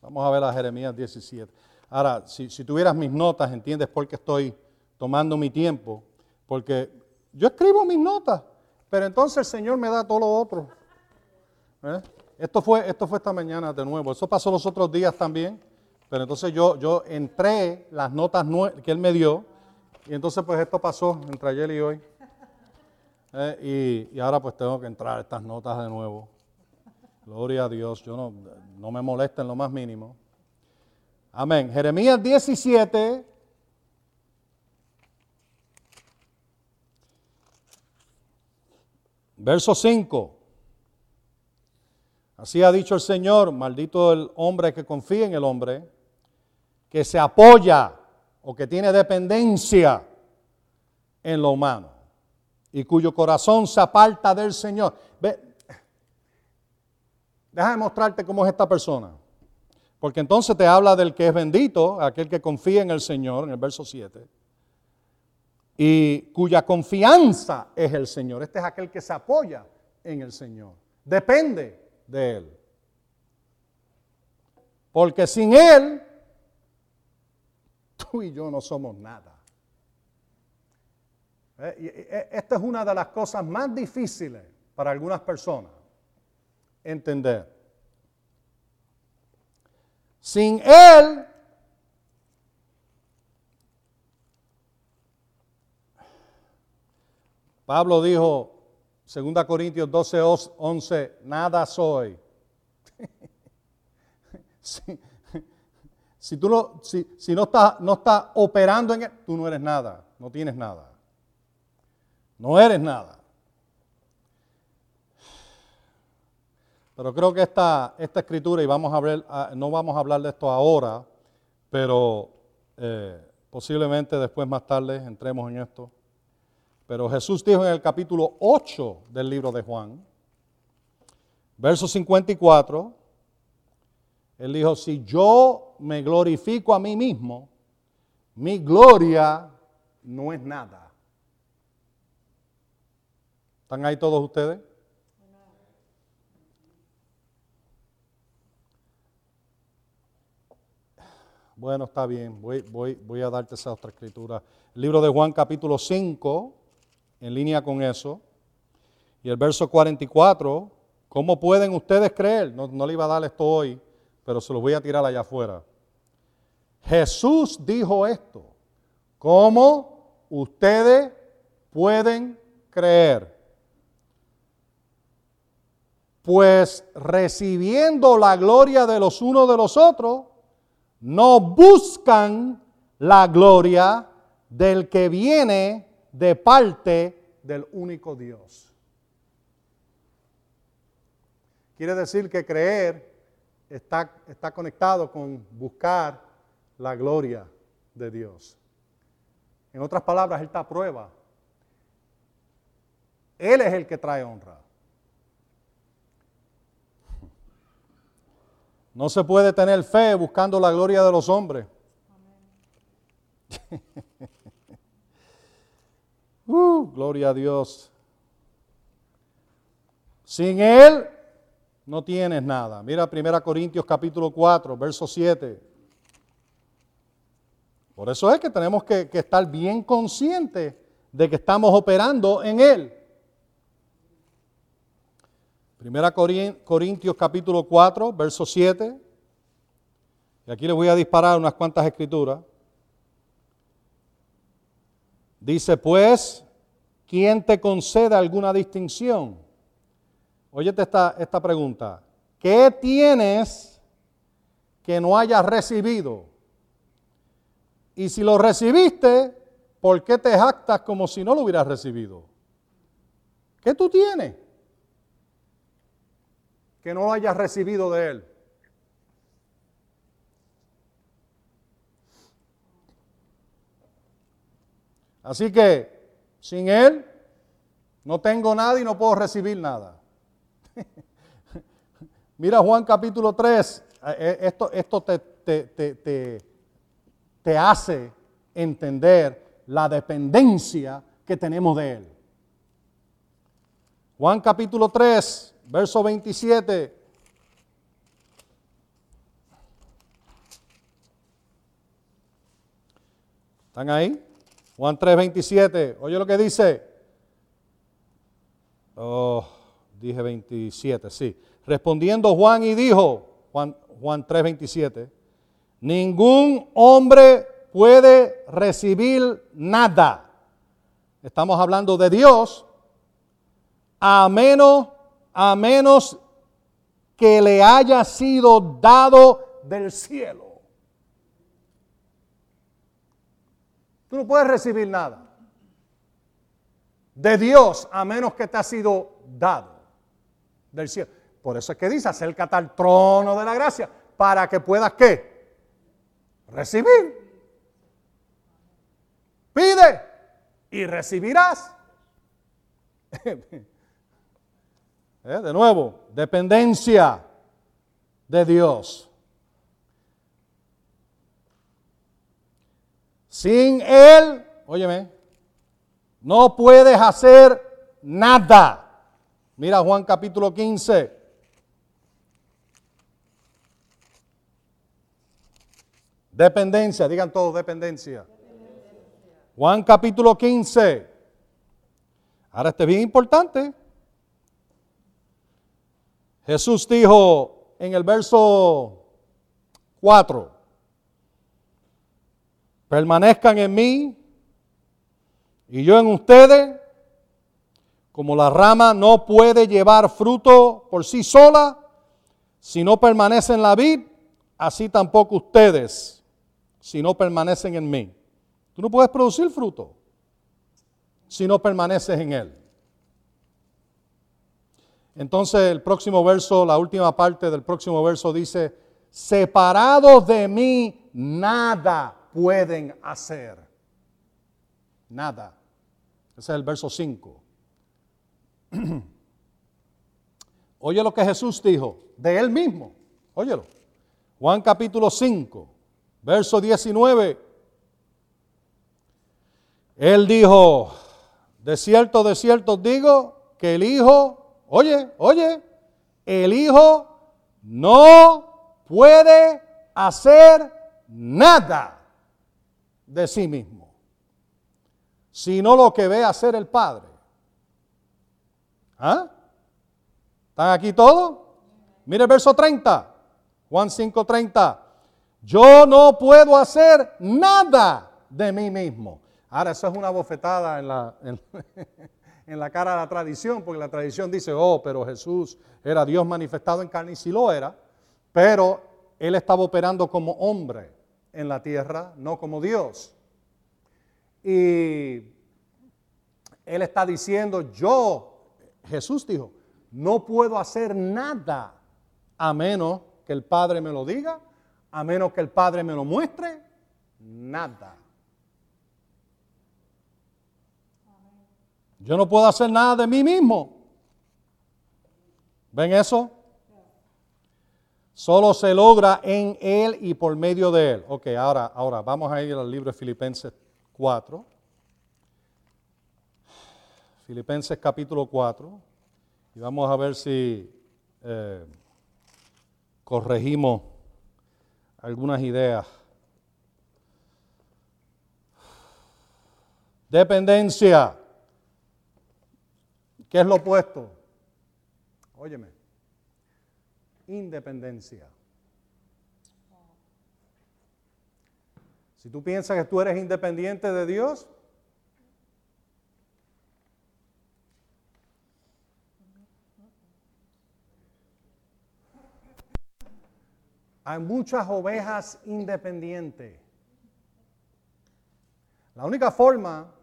Vamos a ver a Jeremías 17. Ahora, si, tuvieras mis notas, entiendes por qué estoy tomando mi tiempo. Porque yo escribo mis notas, pero entonces el Señor me da todo lo otro. ¿Eh? Esto fue, esto fue esta mañana de nuevo. Eso pasó los otros días también. Pero entonces yo, yo entré las notas que él me dio. Y entonces pues esto pasó entre ayer y hoy. Eh, y, ahora pues tengo que entrar estas notas de nuevo. Gloria a Dios. Yo no, no me molesta en lo más mínimo. Amén. Jeremías 17. Verso 5. Así ha dicho el Señor, maldito el hombre que confía en el hombre, que se apoya o que tiene dependencia en lo humano y cuyo corazón se aparta del Señor. Ve, déjame mostrarte cómo es esta persona. Porque entonces te habla del que es bendito, aquel que confía en el Señor, en el verso 7, y cuya confianza es el Señor. Este es aquel que se apoya en el Señor. Depende de Él. Porque sin Él, tú y yo no somos nada. Eh, eh, esta es una de las cosas más difíciles para algunas personas entender. Sin Él, Pablo dijo, 2 Corintios 12, 11, nada soy. si, tú no, si, si no estás no está operando en él, tú no eres nada, no tienes nada. No eres nada. Pero creo que esta, escritura, y vamos a ver, ah, no vamos a hablar de esto ahora, pero eh, posiblemente después más tarde entremos en esto. Pero Jesús dijo en el capítulo 8 del libro de Juan, verso 54, Él dijo, si yo me glorifico a mí mismo, mi gloria no es nada. ¿Están ahí todos ustedes? Bueno, está bien, voy, voy, voy a darte esa otra escritura. Libro de Juan capítulo 5, en línea con eso. Y el verso 44, ¿cómo pueden ustedes creer? No, le iba a dar esto hoy, pero se lo voy a tirar allá afuera. Jesús dijo esto, ¿cómo ustedes pueden creer? Pues recibiendo la gloria de los unos de los otros, no buscan la gloria del que viene de parte del único Dios. Quiere decir que creer está, conectado con buscar la gloria de Dios. En otras palabras, Él está a prueba. Él es el que trae honra. No se puede tener fe buscando la gloria de los hombres. Uh, gloria a Dios. Sin Él no tienes nada. Mira 1 Corintios capítulo 4, verso 7. Por eso es que tenemos que, que estar bien conscientes de que estamos operando en Él. Primera Corintios capítulo 4, verso 7. Y aquí les voy a disparar unas cuantas escrituras. Dice, pues, ¿quién te concede alguna distinción? Óyete esta, esta pregunta. ¿Qué tienes que no hayas recibido? Y si lo recibiste, ¿por qué te jactas como si no lo hubieras recibido? ¿Qué tú tienes? Que no hayas recibido de Él. Así que sin Él no tengo nada y no puedo recibir nada. Mira Juan capítulo 3, eh, eh, esto, esto te, te, te hace entender la dependencia que tenemos de Él. Juan capítulo 3, verso 27. ¿Están ahí? Juan 3, 27. Oye lo que dice. Oh, dije 27, sí. Respondiendo Juan y dijo, Juan, Juan 3, 27, ningún hombre puede recibir nada. Estamos hablando de Dios, a menos, a menos que le haya sido dado del cielo. Tú no puedes recibir nada de Dios a menos que te ha sido dado del cielo. Por eso es que dice, acércate al trono de la gracia para que puedas qué? Recibir. Pide y recibirás. Eh, de nuevo, dependencia de Dios. Sin Él, óyeme, no puedes hacer nada. Mira Juan capítulo 15. Dependencia, digan todos dependencia. Juan capítulo 15. Ahora este es bien importante. Jesús dijo en el verso 4, permanezcan en mí y yo en ustedes, como la rama no puede llevar fruto por sí sola, si no permanece en la vid, así tampoco ustedes, si no permanecen en mí. Tú no puedes producir fruto si no permaneces en él. Entonces el próximo verso, la última parte del próximo verso dice, separados de mí nada pueden hacer. Nada. Ese es el verso 5. Oye lo que Jesús dijo de él mismo. Óyelo. Juan capítulo 5, verso 19. Él dijo, de cierto, de cierto digo que el Hijo Oye, oye, el Hijo no puede hacer nada de sí mismo, sino lo que ve hacer el Padre. ¿Ah? ¿Están aquí todos? Mire el verso 30, Juan 5:30. Yo no puedo hacer nada de mí mismo. Ahora, eso es una bofetada en la, la cara de la tradición, porque la tradición dice, oh, pero Jesús era Dios manifestado en carne y sí lo era, pero él estaba operando como hombre en la tierra, no como Dios. Y él está diciendo, yo, Jesús dijo, no puedo hacer nada a menos que el Padre me lo diga, a menos que el Padre me lo muestre, nada. Yo no puedo hacer nada de mí mismo. ¿Ven eso? Solo se logra en Él y por medio de Él. Ok, ahora, ahora vamos a ir al libro de Filipenses 4. Filipenses capítulo 4. Y vamos a ver si eh, corregimos algunas ideas. Dependencia. ¿Qué es lo opuesto? Óyeme. independencia. Si tú piensas que tú eres independiente de Dios, hay muchas ovejas independientes. La única forma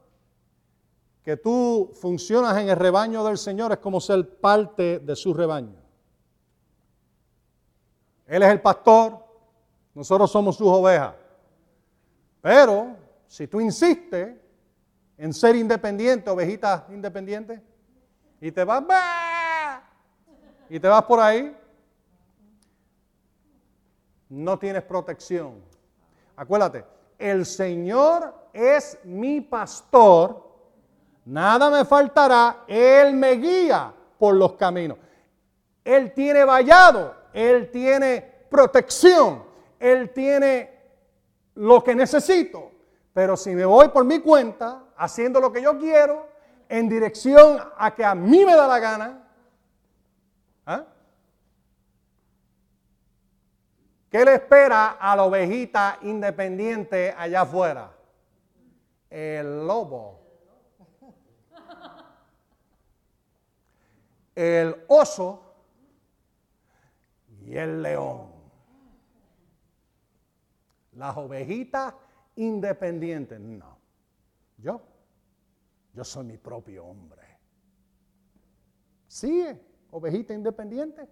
que tú funcionas en el rebaño del Señor es como ser parte de su rebaño. Él es el pastor, nosotros somos sus ovejas. Pero si tú insistes en ser independiente, ovejita independiente, y te vas, y te vas por ahí, no tienes protección. Acuérdate, el Señor es mi pastor, nada me faltará, Él me guía por los caminos. Él tiene vallado, Él tiene protección, Él tiene lo que necesito. Pero si me voy por mi cuenta, haciendo lo que yo quiero, en dirección a que a mí me da la gana, ¿ah? ¿qué le espera a la ovejita independiente allá afuera? El lobo. El oso y el león. Las ovejitas independientes, no. Yo, yo soy mi propio hombre. Sigue, ovejita independiente.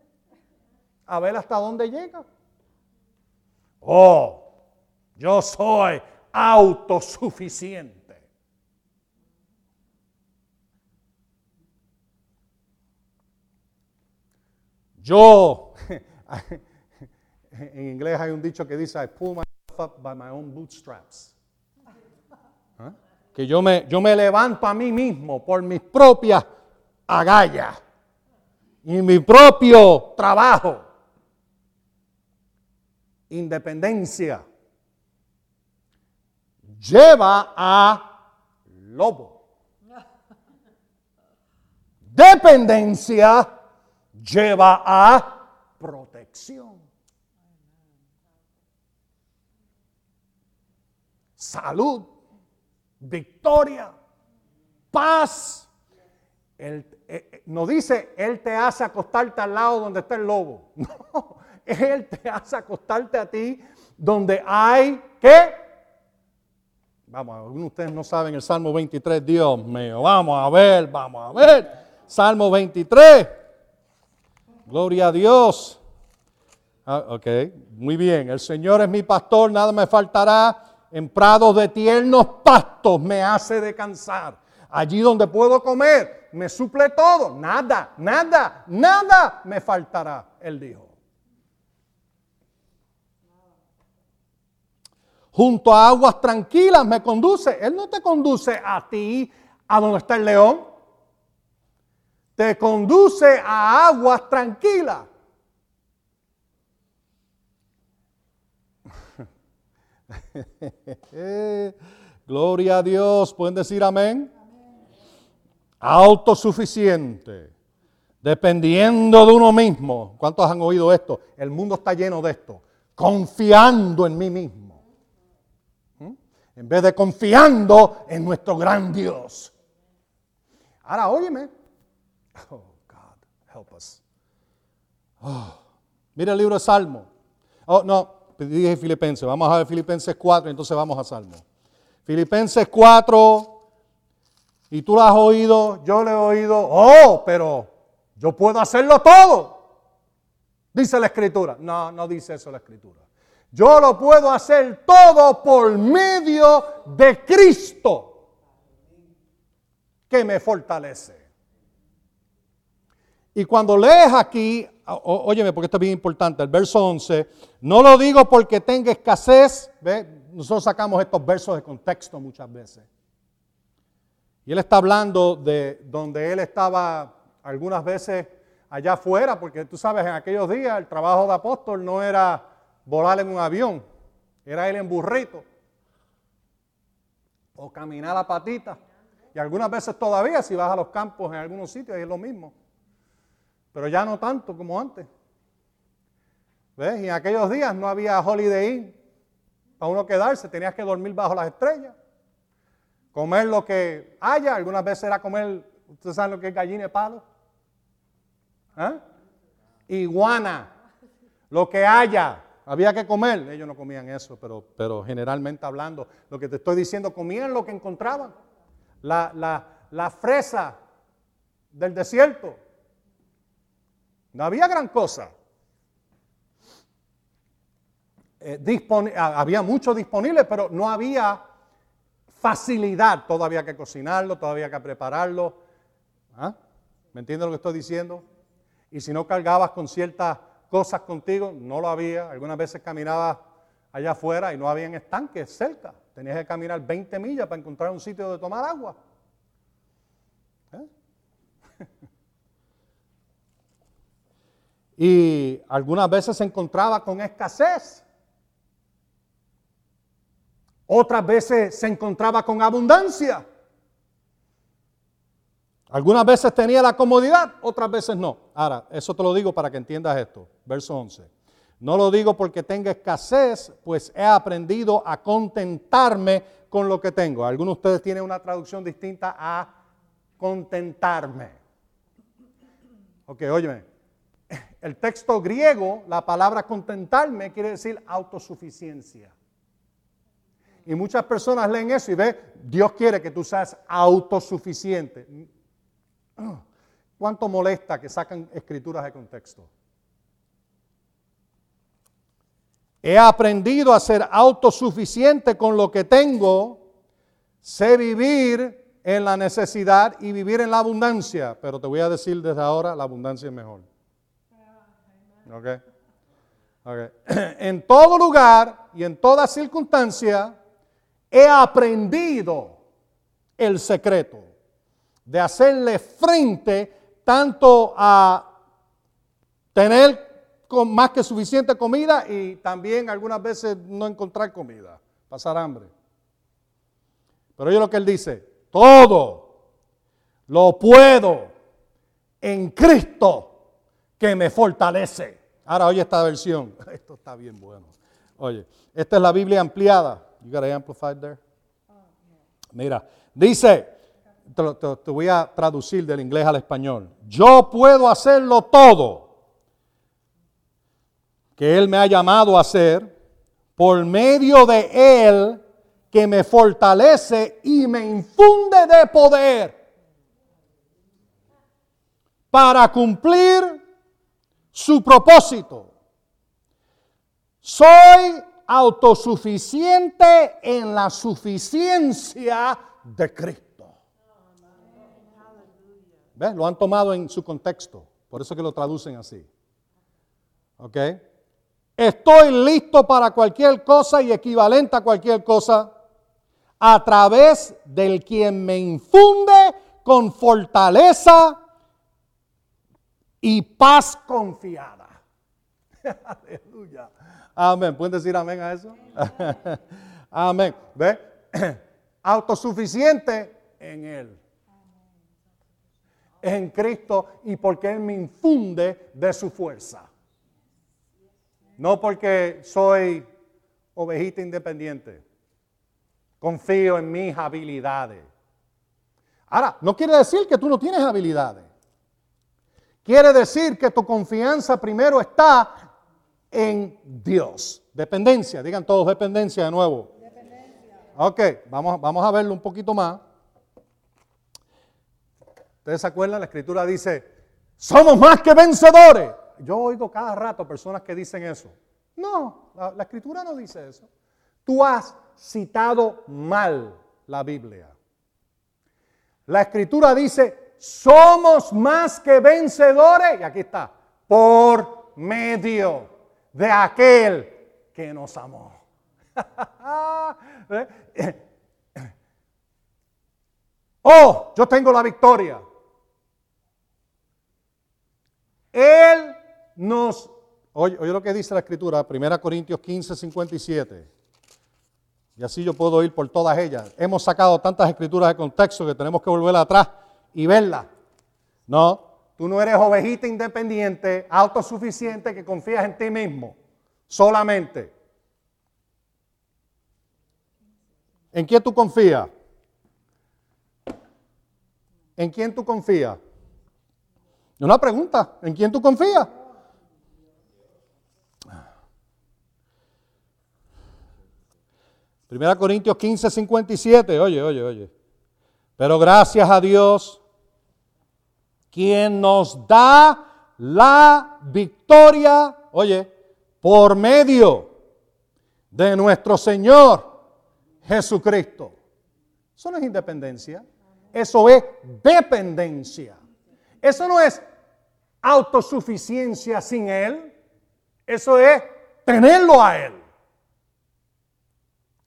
A ver hasta dónde llega. Oh, yo soy autosuficiente. Yo, en inglés hay un dicho que dice, I pull by my own bootstraps. ¿Ah? Que yo me, yo me levanto a mí mismo por mis propias agallas y mi propio trabajo. Independencia lleva a lobo. Dependencia lleva a protección. salud, victoria, paz. Él, eh, eh, no dice, Él te hace acostarte al lado donde está el lobo. No, Él te hace acostarte a ti donde hay que. Vamos, algunos de ustedes no saben el Salmo 23, Dios mío, vamos a ver, vamos a ver. Salmo 23. Gloria a Dios. Ah, ok, muy bien. El Señor es mi pastor, nada me faltará en prados de tiernos pastos me hace descansar. Allí donde puedo comer, me suple todo. Nada, nada, nada me faltará, él dijo. Junto a aguas tranquilas me conduce. Él no te conduce a ti, a donde está el león. Te conduce a aguas tranquilas. Gloria a Dios. ¿Pueden decir amén? Autosuficiente. Dependiendo de uno mismo. ¿Cuántos han oído esto? El mundo está lleno de esto. Confiando en mí mismo. ¿Mm? En vez de confiando en nuestro gran Dios. Ahora, óyeme. Oh, God, help us. Oh, mira el libro de Salmo. Oh, no, dije Filipenses, vamos a ver Filipenses 4, entonces vamos a Salmo. Filipenses 4, y tú lo has oído, yo lo he oído, oh, pero yo puedo hacerlo todo. Dice la escritura. No, no dice eso la escritura. Yo lo puedo hacer todo por medio de Cristo que me fortalece. Y cuando lees aquí, óyeme porque esto es bien importante, el verso 11, no lo digo porque tenga escasez, ¿ve? nosotros sacamos estos versos de contexto muchas veces. Y él está hablando de donde él estaba algunas veces allá afuera, porque tú sabes, en aquellos días el trabajo de apóstol no era volar en un avión, era ir en burrito o caminar a patita. Y algunas veces todavía, si vas a los campos en algunos sitios, es lo mismo pero ya no tanto como antes. ¿Ves? Y en aquellos días no había Holiday Inn. Para uno quedarse, tenías que dormir bajo las estrellas, comer lo que haya, algunas veces era comer, ustedes saben lo que es gallina de palo, ¿Ah? iguana, lo que haya, había que comer, ellos no comían eso, pero, pero generalmente hablando, lo que te estoy diciendo, comían lo que encontraban, la, la, la fresa del desierto, no había gran cosa. Eh, había mucho disponible, pero no había facilidad. Todavía que cocinarlo, todavía que prepararlo. ¿Ah? ¿Me entiendes lo que estoy diciendo? Y si no cargabas con ciertas cosas contigo, no lo había. Algunas veces caminabas allá afuera y no había estanques cerca. Tenías que caminar 20 millas para encontrar un sitio de tomar agua. Y algunas veces se encontraba con escasez. Otras veces se encontraba con abundancia. Algunas veces tenía la comodidad, otras veces no. Ahora, eso te lo digo para que entiendas esto. Verso 11. No lo digo porque tenga escasez, pues he aprendido a contentarme con lo que tengo. Algunos de ustedes tienen una traducción distinta a contentarme. Ok, óyeme. El texto griego, la palabra contentarme quiere decir autosuficiencia. Y muchas personas leen eso y ven, Dios quiere que tú seas autosuficiente. ¿Cuánto molesta que sacan escrituras de contexto? He aprendido a ser autosuficiente con lo que tengo, sé vivir en la necesidad y vivir en la abundancia, pero te voy a decir desde ahora, la abundancia es mejor. Okay. Okay. En todo lugar y en toda circunstancia, he aprendido el secreto de hacerle frente tanto a tener más que suficiente comida y también algunas veces no encontrar comida, pasar hambre. Pero oye lo que él dice, todo lo puedo en Cristo que me fortalece. Ahora oye esta versión, esto está bien bueno. Oye, esta es la Biblia ampliada. You got amplified there? Mira, dice, te, voy a traducir del inglés al español. Yo puedo hacerlo todo que Él me ha llamado a hacer por medio de Él que me fortalece y me infunde de poder para cumplir su propósito. Soy autosuficiente en la suficiencia de Cristo. ¿Ves? Lo han tomado en su contexto, por eso que lo traducen así. ¿Ok? Estoy listo para cualquier cosa y equivalente a cualquier cosa a través del quien me infunde con fortaleza y paz confiada. Aleluya. Amén. ¿Pueden decir amén a eso? amén. ¿Ve? Autosuficiente en Él. En Cristo y porque Él me infunde de su fuerza. No porque soy ovejita independiente. Confío en mis habilidades. Ahora, no quiere decir que tú no tienes habilidades. Quiere decir que tu confianza primero está en Dios. Dependencia, digan todos dependencia de nuevo. Dependencia. Ok, vamos, vamos a verlo un poquito más. ¿Ustedes se acuerdan? La escritura dice, somos más que vencedores. Yo oigo cada rato personas que dicen eso. No, la, la escritura no dice eso. Tú has citado mal la Biblia. La escritura dice, somos más que vencedores, y aquí está, por medio de aquel que nos amó. oh, yo tengo la victoria. Él nos... Oye, oye lo que dice la escritura, 1 Corintios 15, 57. Y así yo puedo ir por todas ellas. Hemos sacado tantas escrituras de contexto que tenemos que volver atrás y verlas. No, Tú no eres ovejita independiente, autosuficiente, que confías en ti mismo. Solamente. ¿En quién tú confías? ¿En quién tú confías? Una pregunta, ¿en quién tú confías? Primera Corintios 15, 57, oye, oye, oye. Pero gracias a Dios, quien nos da la victoria, oye, por medio de nuestro Señor Jesucristo. Eso no es independencia, eso es dependencia. Eso no es autosuficiencia sin Él, eso es tenerlo a Él.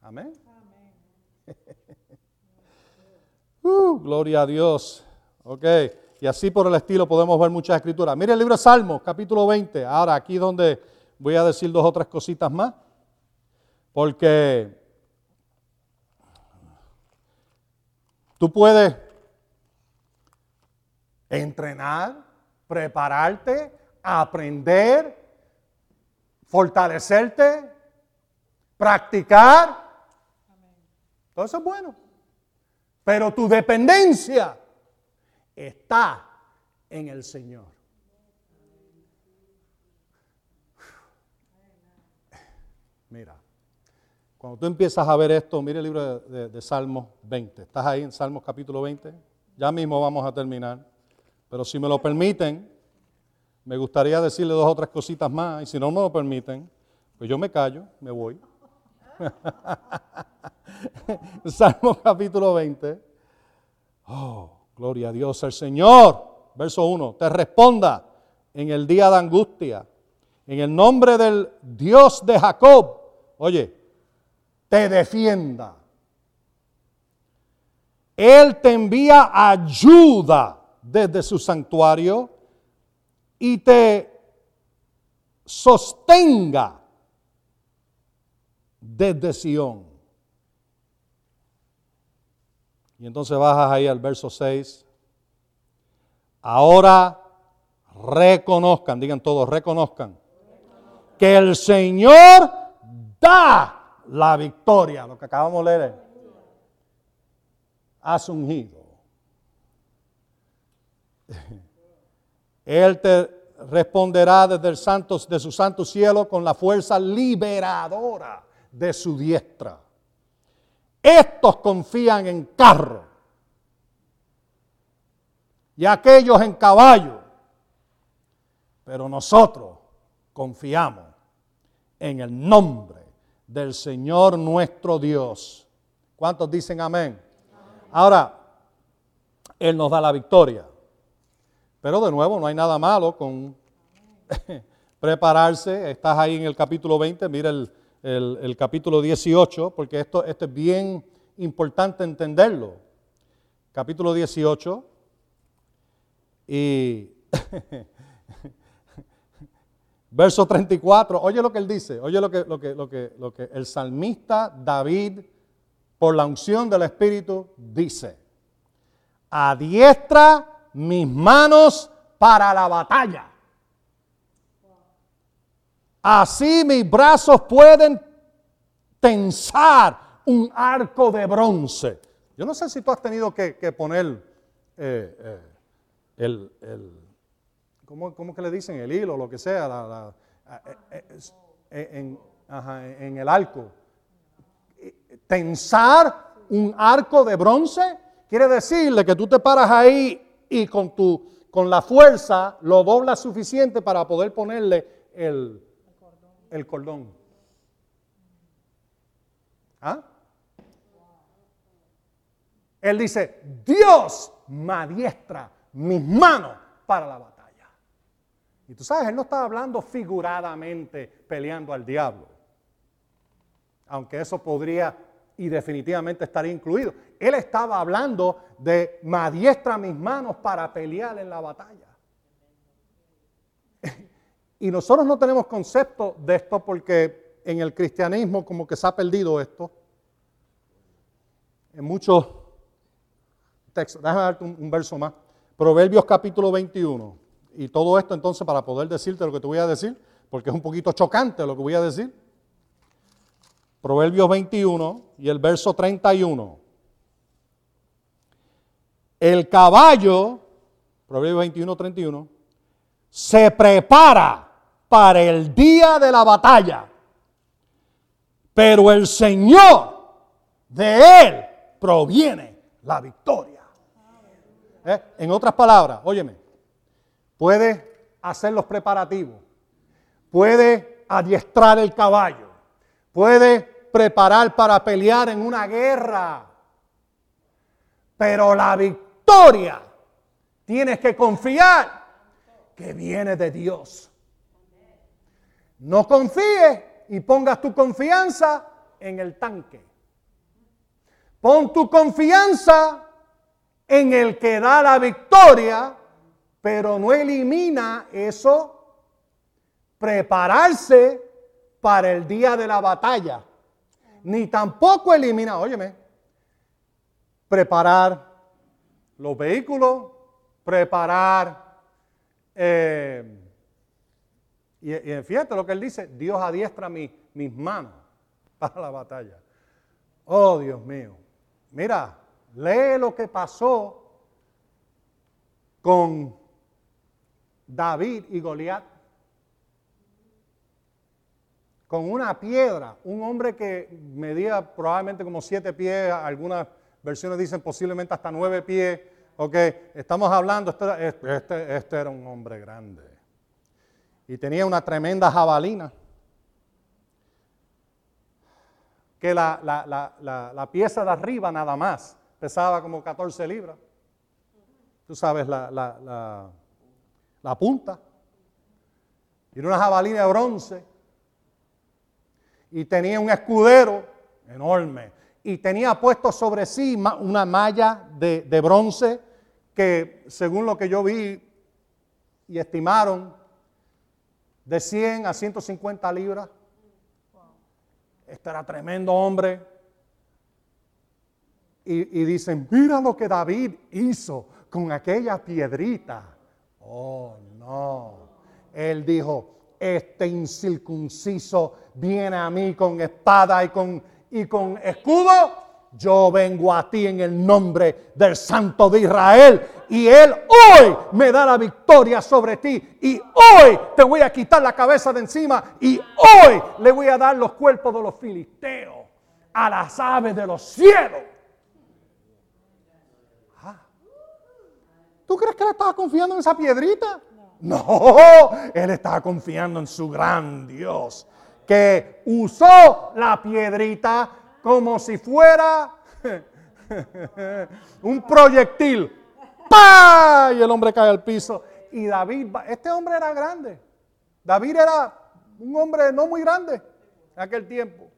Amén. Uh, gloria a Dios. Ok. Y así por el estilo podemos ver muchas escrituras. Mire el libro de Salmos, capítulo 20. Ahora, aquí donde voy a decir dos o tres cositas más. Porque tú puedes entrenar, prepararte, aprender, fortalecerte, practicar. Todo eso es bueno. Pero tu dependencia está en el Señor. Mira, cuando tú empiezas a ver esto, mire el libro de, Salmos 20. ¿Estás ahí en Salmos capítulo 20? Ya mismo vamos a terminar. Pero si me lo permiten, me gustaría decirle dos o tres cositas más. Y si no me lo permiten, pues yo me callo, me voy. Salmo capítulo 20. Oh, gloria a Dios. El Señor, verso 1, te responda en el día de angustia. En el nombre del Dios de Jacob, oye, te defienda. Él te envía ayuda desde su santuario y te sostenga desde Sión. Y entonces bajas ahí al verso 6. Ahora reconozcan, digan todos, reconozcan que el Señor da la victoria, lo que acabamos de leer. Has ungido. Él te responderá desde el santo, de su santo cielo con la fuerza liberadora de su diestra. Estos confían en carro y aquellos en caballo, pero nosotros confiamos en el nombre del Señor nuestro Dios. ¿Cuántos dicen amén? Ahora, Él nos da la victoria. Pero de nuevo, no hay nada malo con prepararse. Estás ahí en el capítulo 20, mira el, el, capítulo 18, porque esto, es bien importante entenderlo. Capítulo 18. Y verso 34, oye lo que él dice, oye lo que, lo que, lo que, lo que el salmista David, por la unción del Espíritu, dice. Adiestra mis manos para la batalla Así mis brazos pueden tensar un arco de bronce. Yo no sé si tú has tenido que, poner eh, eh, el, el ¿cómo, que le dicen? El hilo, lo que sea, eh, en, en el arco. Tensar un arco de bronce quiere decirle que tú te paras ahí y con, tu, con la fuerza lo doblas suficiente para poder ponerle el, el cordón. ¿Ah? Él dice, Dios me adiestra mis manos para la batalla. Y tú sabes, él no estaba hablando figuradamente peleando al diablo. Aunque eso podría y definitivamente estaría incluido. Él estaba hablando de me adiestra mis manos para pelear en la batalla. Y nosotros no tenemos concepto de esto porque en el cristianismo como que se ha perdido esto. En muchos textos, déjame darte un, verso más. Proverbios capítulo 21. Y todo esto entonces para poder decirte lo que te voy a decir, porque es un poquito chocante lo que voy a decir. Proverbios 21 y el verso 31. El caballo, Proverbios 21, 31, se prepara para el día de la batalla, pero el Señor de él proviene la victoria. ¿Eh? En otras palabras, óyeme, puede hacer los preparativos, puede adiestrar el caballo, puede preparar para pelear en una guerra, pero la victoria tienes que confiar que viene de Dios. No confíes y pongas tu confianza en el tanque. Pon tu confianza en el que da la victoria, pero no elimina eso, prepararse para el día de la batalla. Ni tampoco elimina, óyeme, preparar los vehículos, preparar, eh, y, fíjate lo que él dice, Dios adiestra mis manos para la batalla. Oh Dios mío, mira, lee lo que pasó con David y Goliat. Con una piedra, un hombre que medía probablemente como siete pies, algunas versiones dicen posiblemente hasta nueve pies. Ok, estamos hablando, este, este, este era un hombre grande. Y tenía una tremenda jabalina. Que la, la pieza de arriba nada más pesaba como 14 libras. Tú sabes, la, la, la punta. Y era una jabalina de bronce. Y tenía un escudero enorme. Y tenía puesto sobre sí una malla de, de bronce que, según lo que yo vi y estimaron, de 100 a 150 libras. Este era tremendo hombre y, dicen, mira lo que David hizo con aquella piedrita. Oh, no. Él dijo, este incircunciso viene a mí con espada y con, y con escudo. Yo vengo a ti en el nombre del Santo de Israel y Él hoy me da la victoria sobre ti y hoy te voy a quitar la cabeza de encima y hoy le voy a dar los cuerpos de los filisteos a las aves de los cielos. ¿Tú crees que él estaba confiando en esa piedrita? No, él estaba confiando en su gran Dios, que usó la piedrita como si fuera un proyectil. ¡Pah! Y el hombre cae al piso. Y David, este hombre era grande. David era un hombre no muy grande en aquel tiempo.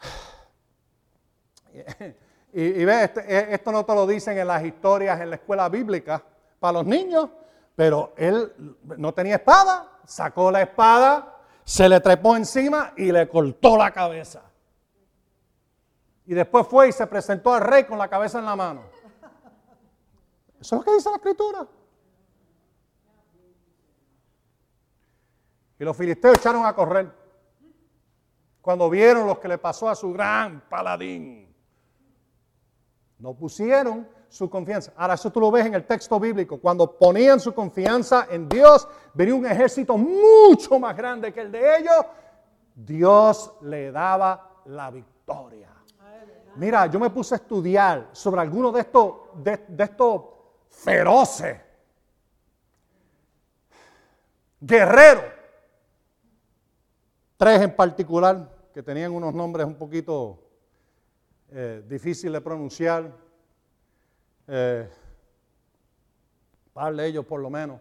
Y, ve, este, e, esto no te lo dicen en las historias en la escuela bíblica para los niños, pero él no tenía espada, sacó la espada, se le trepó encima y le cortó la cabeza. Y después fue y se presentó al rey con la cabeza en la mano. Eso es lo que dice la escritura. Y los filisteos echaron a correr cuando vieron lo que le pasó a su gran paladín. No pusieron su confianza. Ahora, eso tú lo ves en el texto bíblico. Cuando ponían su confianza en Dios, venía un ejército mucho más grande que el de ellos. Dios le daba la victoria. Mira, yo me puse a estudiar sobre algunos de estos, de, estos feroces guerreros. Tres en particular que tenían unos nombres un poquito eh, difícil de pronunciar. Eh, de ellos por lo menos.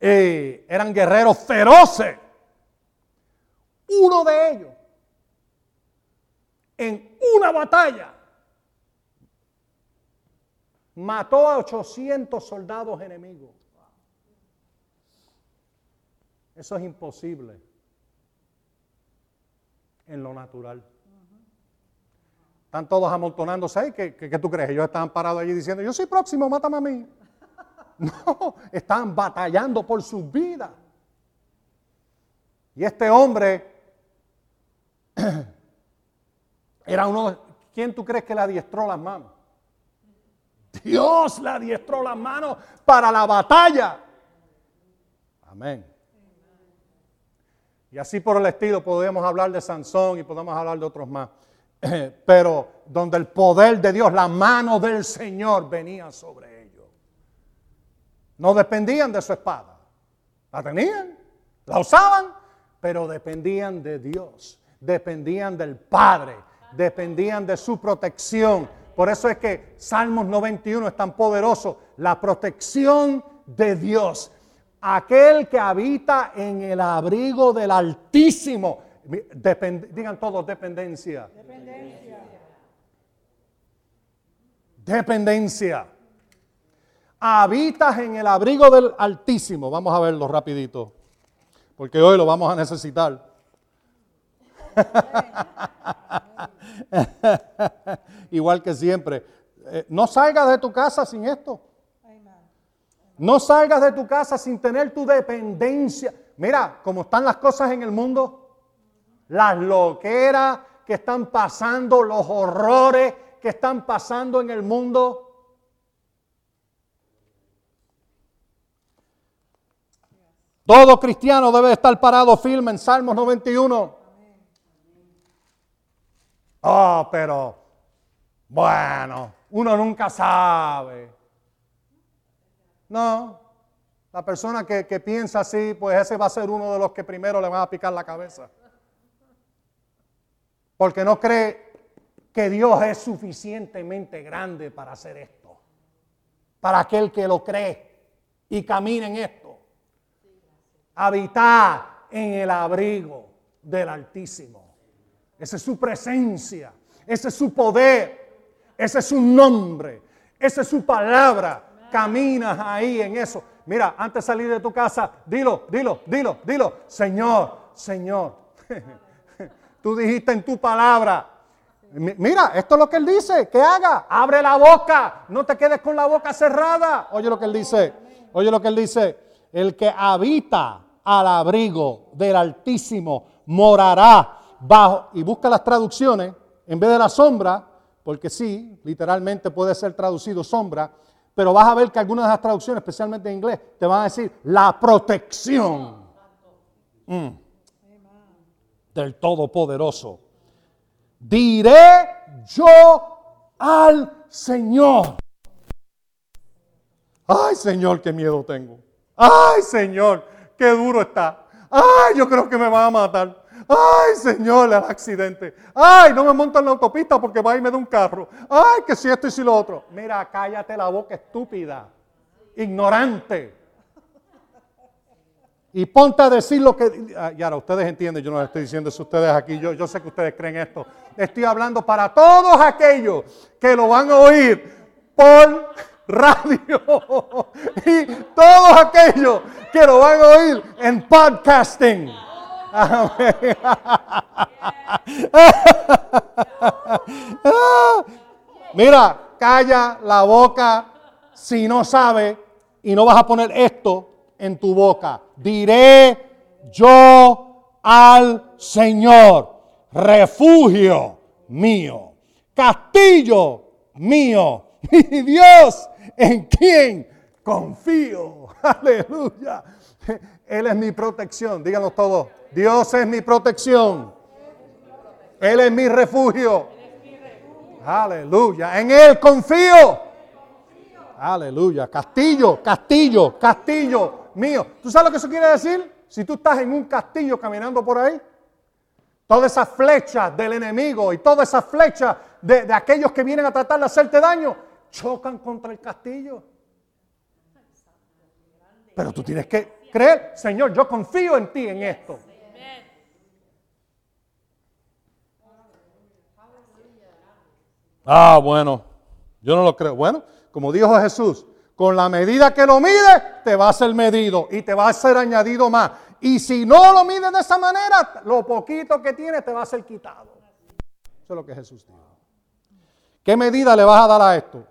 eran guerreros feroces. Uno de ellos, en una batalla, mató a 800 soldados enemigos. Eso es imposible en lo natural. Están todos amontonándose ahí. ¿Qué, tú crees? Ellos estaban parados allí diciendo, yo soy próximo, mátame a mí. No, estaban batallando por sus vidas. Y este hombre era uno, ¿quién tú crees que le adiestró las manos? Dios le adiestró las manos para la batalla. Amén. Y así por el estilo podemos hablar de Sansón y podemos hablar de otros más. Pero donde el poder de Dios, la mano del Señor venía sobre ellos. No dependían de su espada. La tenían, la usaban, pero dependían de Dios, dependían del Padre, dependían de su protección. Por eso es que Salmos 91 es tan poderoso, la protección de Dios. Aquel que habita en el abrigo del Altísimo. digan todos dependencia. Dependencia. Dependencia. Habitas en el abrigo del Altísimo. Vamos a verlo rapidito porque hoy lo vamos a necesitar. Igual que siempre. Eh, no salgas de tu casa sin esto. No salgas de tu casa sin tener tu dependencia. Mira cómo están las cosas en el mundo. Las loqueras que están pasando, los horrores que están pasando en el mundo. Todo cristiano debe estar parado firme en Salmos 91. Oh, pero, bueno, uno nunca sabe. No, la persona que, piensa así, pues ese va a ser uno de los que primero le van a picar la cabeza. Porque no cree que Dios es suficientemente grande para hacer esto. Para aquel que lo cree y camina en esto habitar en el abrigo del Altísimo. Esa es su presencia, ese es su poder, ese es su nombre, esa es su palabra. Caminas ahí en eso. Mira, antes de salir de tu casa, dilo, dilo, dilo, dilo. Señor, Señor. Tú dijiste en tu palabra. Mira, esto es lo que él dice, que haga. Abre la boca, no te quedes con la boca cerrada. Oye lo que él dice. Oye lo que él dice. El que habita al abrigo del Altísimo, morará bajo, y busca las traducciones, en vez de la sombra, porque sí, literalmente puede ser traducido sombra, pero vas a ver que algunas de las traducciones, especialmente en inglés, te van a decir la protección mm. del Todopoderoso. Diré yo al Señor. Ay Señor, qué miedo tengo. Ay Señor, qué duro está. Ay, yo creo que me va a matar. Ay, Señor, el accidente. Ay, no me monto en la autopista porque va y me da un carro. Ay, que si esto y si lo otro. Mira, cállate la boca, estúpida, ignorante. Y ponte a decir lo que... Y ahora, ustedes entienden, yo no les estoy diciendo eso a ustedes aquí, yo, yo sé que ustedes creen esto. Estoy hablando para todos aquellos que lo van a oír por radio y todos aquellos que lo van a oír en podcasting. Mira, calla la boca si no sabe y no vas a poner esto en tu boca. Diré yo al Señor, refugio mío, castillo mío, y Dios en quien confío. Aleluya. Él es mi protección. Díganlo todos. Dios es mi protección. Él es mi refugio. Aleluya. En Él confío. Aleluya. Castillo, castillo, castillo mío. ¿Tú sabes lo que eso quiere decir? Si tú estás en un castillo caminando por ahí, todas esas flechas del enemigo y todas esas flechas de, de aquellos que vienen a tratar de hacerte daño, chocan contra el castillo. Pero tú tienes que creer, Señor, yo confío en ti en esto. Ah, bueno, yo no lo creo. Bueno, como dijo Jesús, con la medida que lo mide, te va a ser medido y te va a ser añadido más. Y si no lo mides de esa manera, lo poquito que tienes te va a ser quitado. Eso es lo que Jesús dijo. ¿Qué medida le vas a dar a esto?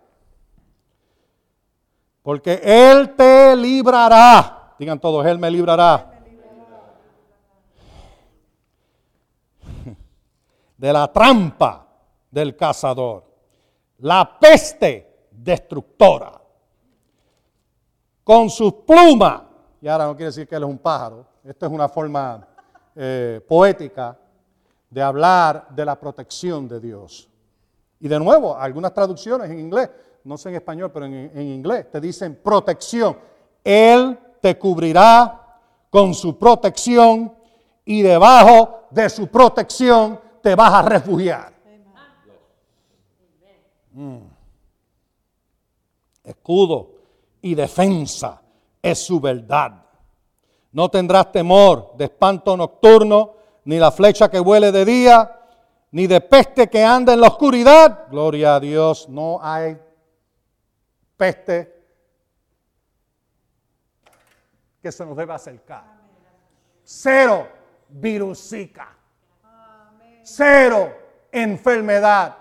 Porque Él te librará. Digan todos, Él me librará. de la trampa del cazador, la peste destructora. Con sus plumas, y ahora no quiere decir que él es un pájaro, esto es una forma eh, poética de hablar de la protección de Dios. Y de nuevo, algunas traducciones en inglés, no sé en español, pero en, en inglés, te dicen protección. Él te cubrirá con su protección y debajo de su protección te vas a refugiar. Mm. Escudo y defensa es su verdad. No tendrás temor de espanto nocturno, ni la flecha que vuele de día, ni de peste que anda en la oscuridad. Gloria a Dios, no hay peste que se nos debe acercar. Cero virusica. Cero enfermedad.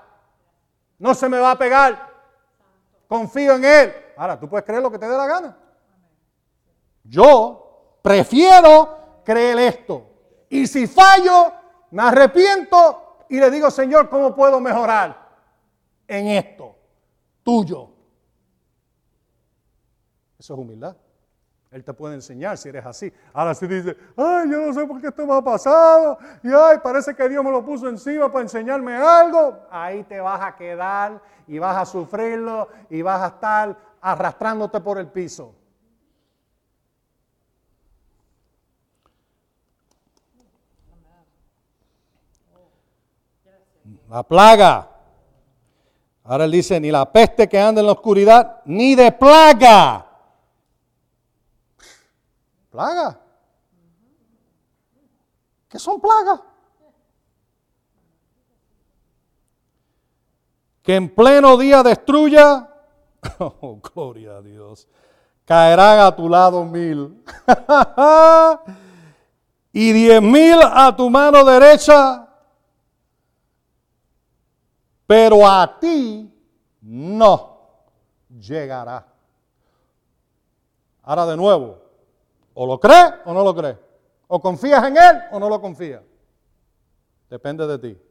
No se me va a pegar. Confío en Él. Ahora, tú puedes creer lo que te dé la gana. Yo prefiero creer esto. Y si fallo, me arrepiento y le digo, Señor, ¿cómo puedo mejorar en esto tuyo? Eso es humildad. Él te puede enseñar si eres así. Ahora si dice, ay, yo no sé por qué esto me ha pasado, y ay, parece que Dios me lo puso encima para enseñarme algo, ahí te vas a quedar y vas a sufrirlo y vas a estar arrastrándote por el piso. La plaga. Ahora él dice, ni la peste que anda en la oscuridad, ni de plaga Plaga. ¿Qué son plagas? Que en pleno día destruya, oh, gloria a Dios, caerán a tu lado mil y diez mil a tu mano derecha, pero a ti no llegará. Ahora de nuevo, o lo crees o no lo crees. O confías en Él o no lo confías. Depende de ti.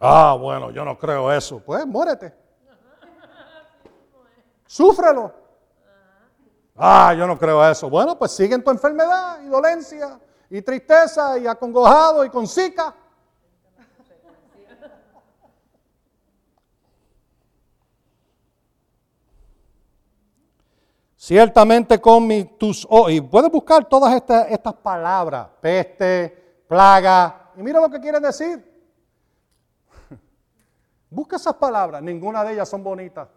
Ah, bueno, yo no creo eso. Pues muérete. Súfrelo. Ah, yo no creo eso. Bueno, pues sigue en tu enfermedad y dolencia y tristeza y acongojado y con zika. Ciertamente con mi, tus ojos, y puedes buscar todas estas, estas palabras, peste, plaga, y mira lo que quiere decir. Busca esas palabras, ninguna de ellas son bonitas.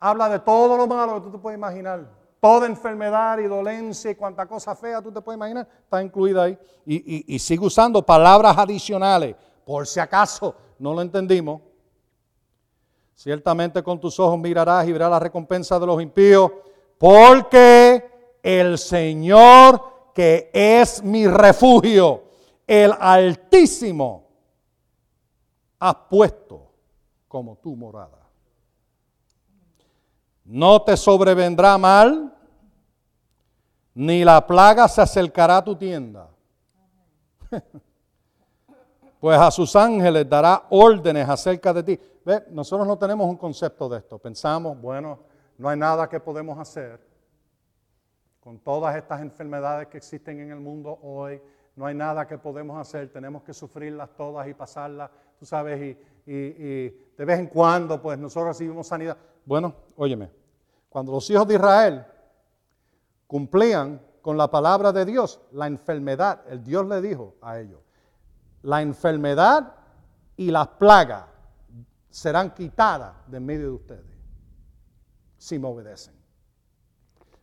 Habla de todo lo malo que tú te puedes imaginar. Toda enfermedad y dolencia y cuanta cosa fea tú te puedes imaginar está incluida ahí. Y, y sigue usando palabras adicionales, por si acaso no lo entendimos. Ciertamente con tus ojos mirarás y verás la recompensa de los impíos, porque el Señor que es mi refugio, el Altísimo, ha puesto como tu morada. No te sobrevendrá mal, ni la plaga se acercará a tu tienda. Pues a sus ángeles dará órdenes acerca de ti. Nosotros no tenemos un concepto de esto. Pensamos, bueno, no hay nada que podemos hacer con todas estas enfermedades que existen en el mundo hoy. No hay nada que podemos hacer. Tenemos que sufrirlas todas y pasarlas, tú sabes, y, y de vez en cuando, pues nosotros recibimos sanidad. Bueno, óyeme, cuando los hijos de Israel cumplían con la palabra de Dios, la enfermedad, el Dios le dijo a ellos, la enfermedad y las plagas serán quitadas de medio de ustedes si me obedecen.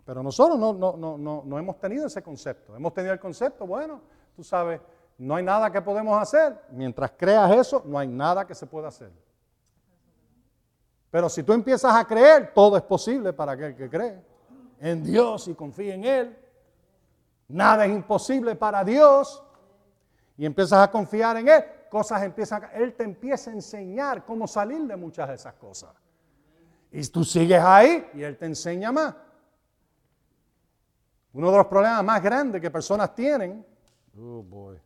Pero nosotros no, no, no, no, hemos tenido ese concepto. Hemos tenido el concepto, bueno, tú sabes, no hay nada que podemos hacer. Mientras creas eso, no hay nada que se pueda hacer. Pero si tú empiezas a creer, todo es posible para aquel que cree en Dios y confía en Él. Nada es imposible para Dios y empiezas a confiar en Él, cosas empiezan, Él te empieza a enseñar cómo salir de muchas de esas cosas. Y tú sigues ahí y Él te enseña más. Uno de los problemas más grandes que personas tienen, Oh boy.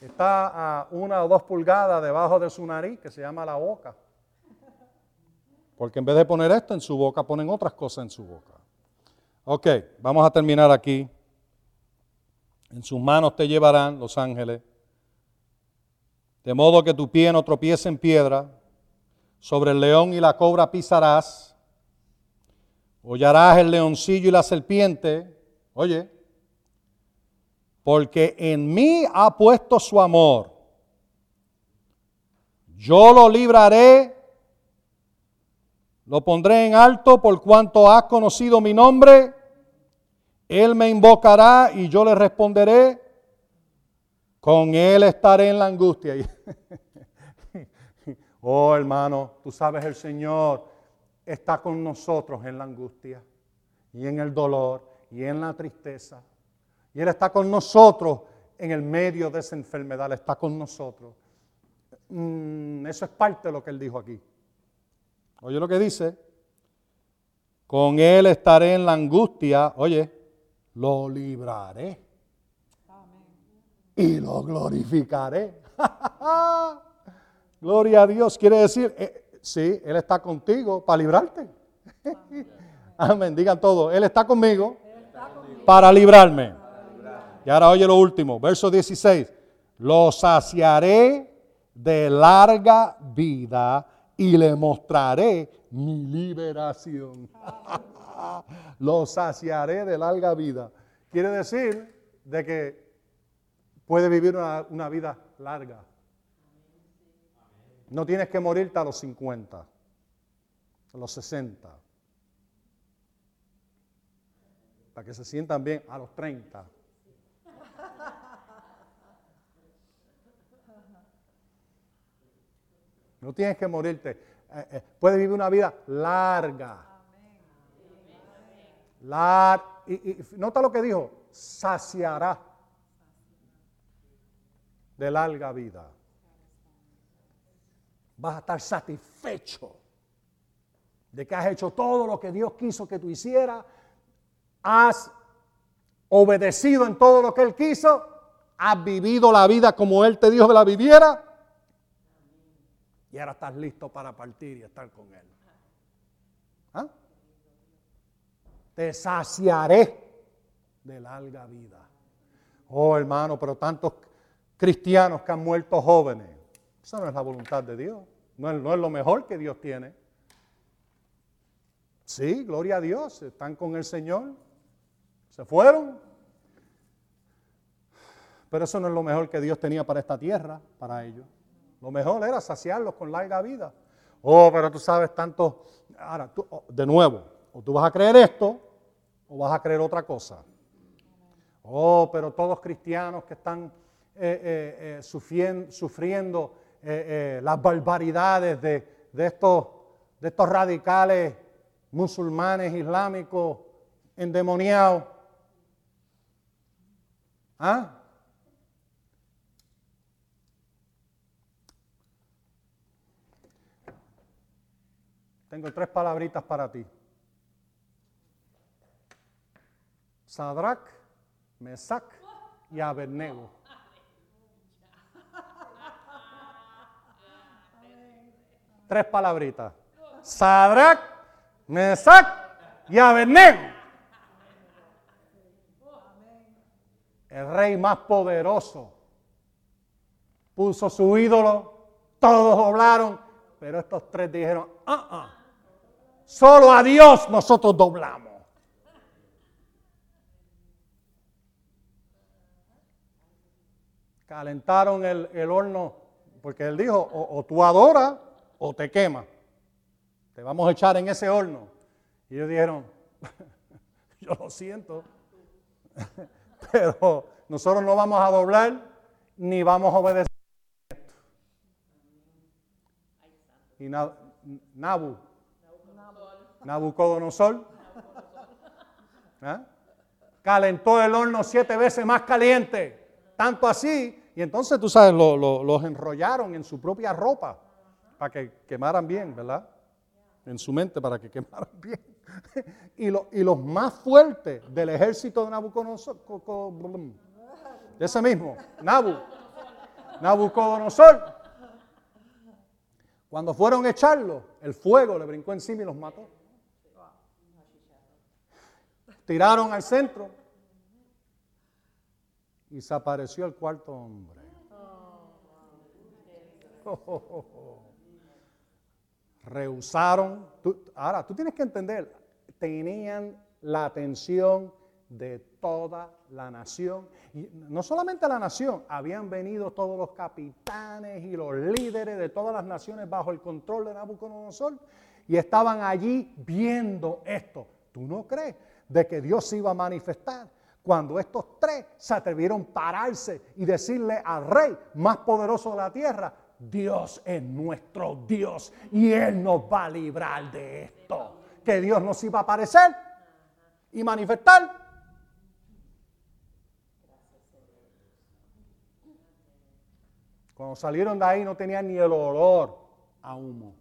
Está a una o dos pulgadas debajo de su nariz, que se llama la boca. Porque en vez de poner esto en su boca, ponen otras cosas en su boca. Ok, vamos a terminar aquí. En sus manos te llevarán los ángeles, de modo que tu pie no tropiece en piedra. Sobre el león y la cobra pisarás. Hollarás el leoncillo y la serpiente. Oye, porque en mí ha puesto su amor. Yo lo libraré, lo pondré en alto por cuanto has conocido mi nombre. Él me invocará y yo le responderé. Con él estaré en la angustia. oh hermano, tú sabes el Señor está con nosotros en la angustia y en el dolor y en la tristeza. Y Él está con nosotros en el medio de esa enfermedad, Él está con nosotros. Mm, eso es parte de lo que Él dijo aquí. Oye lo que dice, con Él estaré en la angustia, oye, lo libraré y lo glorificaré. Gloria a Dios, quiere decir, eh, sí, Él está contigo para librarte. Amén, digan todo, Él está conmigo para librarme. Y ahora oye lo último, verso 16, lo saciaré de larga vida y le mostraré mi liberación. Lo saciaré de larga vida. Quiere decir de que puede vivir una, vida larga. No tienes que morirte a los 50, a los 60, para que se sientan bien a los 30. No tienes que morirte. Eh, eh, puedes vivir una vida larga. Y, nota lo que dijo, saciará de larga vida. Vas a estar satisfecho de que has hecho todo lo que Dios quiso que tú hicieras. Has obedecido en todo lo que Él quiso. Has vivido la vida como Él te dijo que la viviera. Y ahora estás listo para partir y estar con Él. ¿Ah? Te saciaré de larga vida. Oh hermano, pero tantos cristianos que han muerto jóvenes. Esa no es la voluntad de Dios. No es, no es lo mejor que Dios tiene. Sí, gloria a Dios. Están con el Señor. Se fueron. Pero eso no es lo mejor que Dios tenía para esta tierra, para ellos. Lo mejor era saciarlos con larga vida. Oh, pero tú sabes tanto. Ahora, tú, oh, de nuevo, o tú vas a creer esto o vas a creer otra cosa. Oh, pero todos cristianos que están eh, eh, eh, sufriendo, las barbaridades de, estos, de estos radicales musulmanes islámicos endemoniados. ¿Ah? Tengo tres palabritas para ti. Sadrach, Mesach y Abednego. Tres palabritas. Sadrach, Mesach y Abednego. El rey más poderoso puso su ídolo, todos doblaron, pero estos tres dijeron, ah, ah, Solo a Dios nosotros doblamos. Calentaron el, horno, porque él dijo, o, tú adoras o te quema. Te vamos a echar en ese horno. Y ellos dijeron, yo lo siento, pero nosotros no vamos a doblar ni vamos a obedecer. Y Nabu Nabucodonosor. ¿Ah? Calentó el horno siete veces más caliente. Tanto así. Y entonces, tú sabes, los enrollaron en su propia ropa para que quemaran bien, ¿verdad? En su mente para que quemaran bien. y, y los más fuertes del ejército de Nabucodonosor, ese mismo, Nabu, Nabucodonosor, cuando fueron a echarlo, el fuego le brincó encima y los mató. Tiraron al centro y se apareció el cuarto hombre. Rehusaron. ahora, tú tienes que entender, tenían la atención de toda la nación. Y no solamente la nación, habían venido todos los capitanes y los líderes de todas las naciones bajo el control de Nabucodonosor y estaban allí viendo esto. ¿Tú no crees de que Dios se iba a manifestar? Cuando estos tres se atrevieron a pararse y decirle al rey más poderoso de la tierra, Dios es nuestro Dios y Él nos va a librar de esto. Que Dios nos iba a aparecer y manifestar. Cuando salieron de ahí no tenían ni el olor a humo.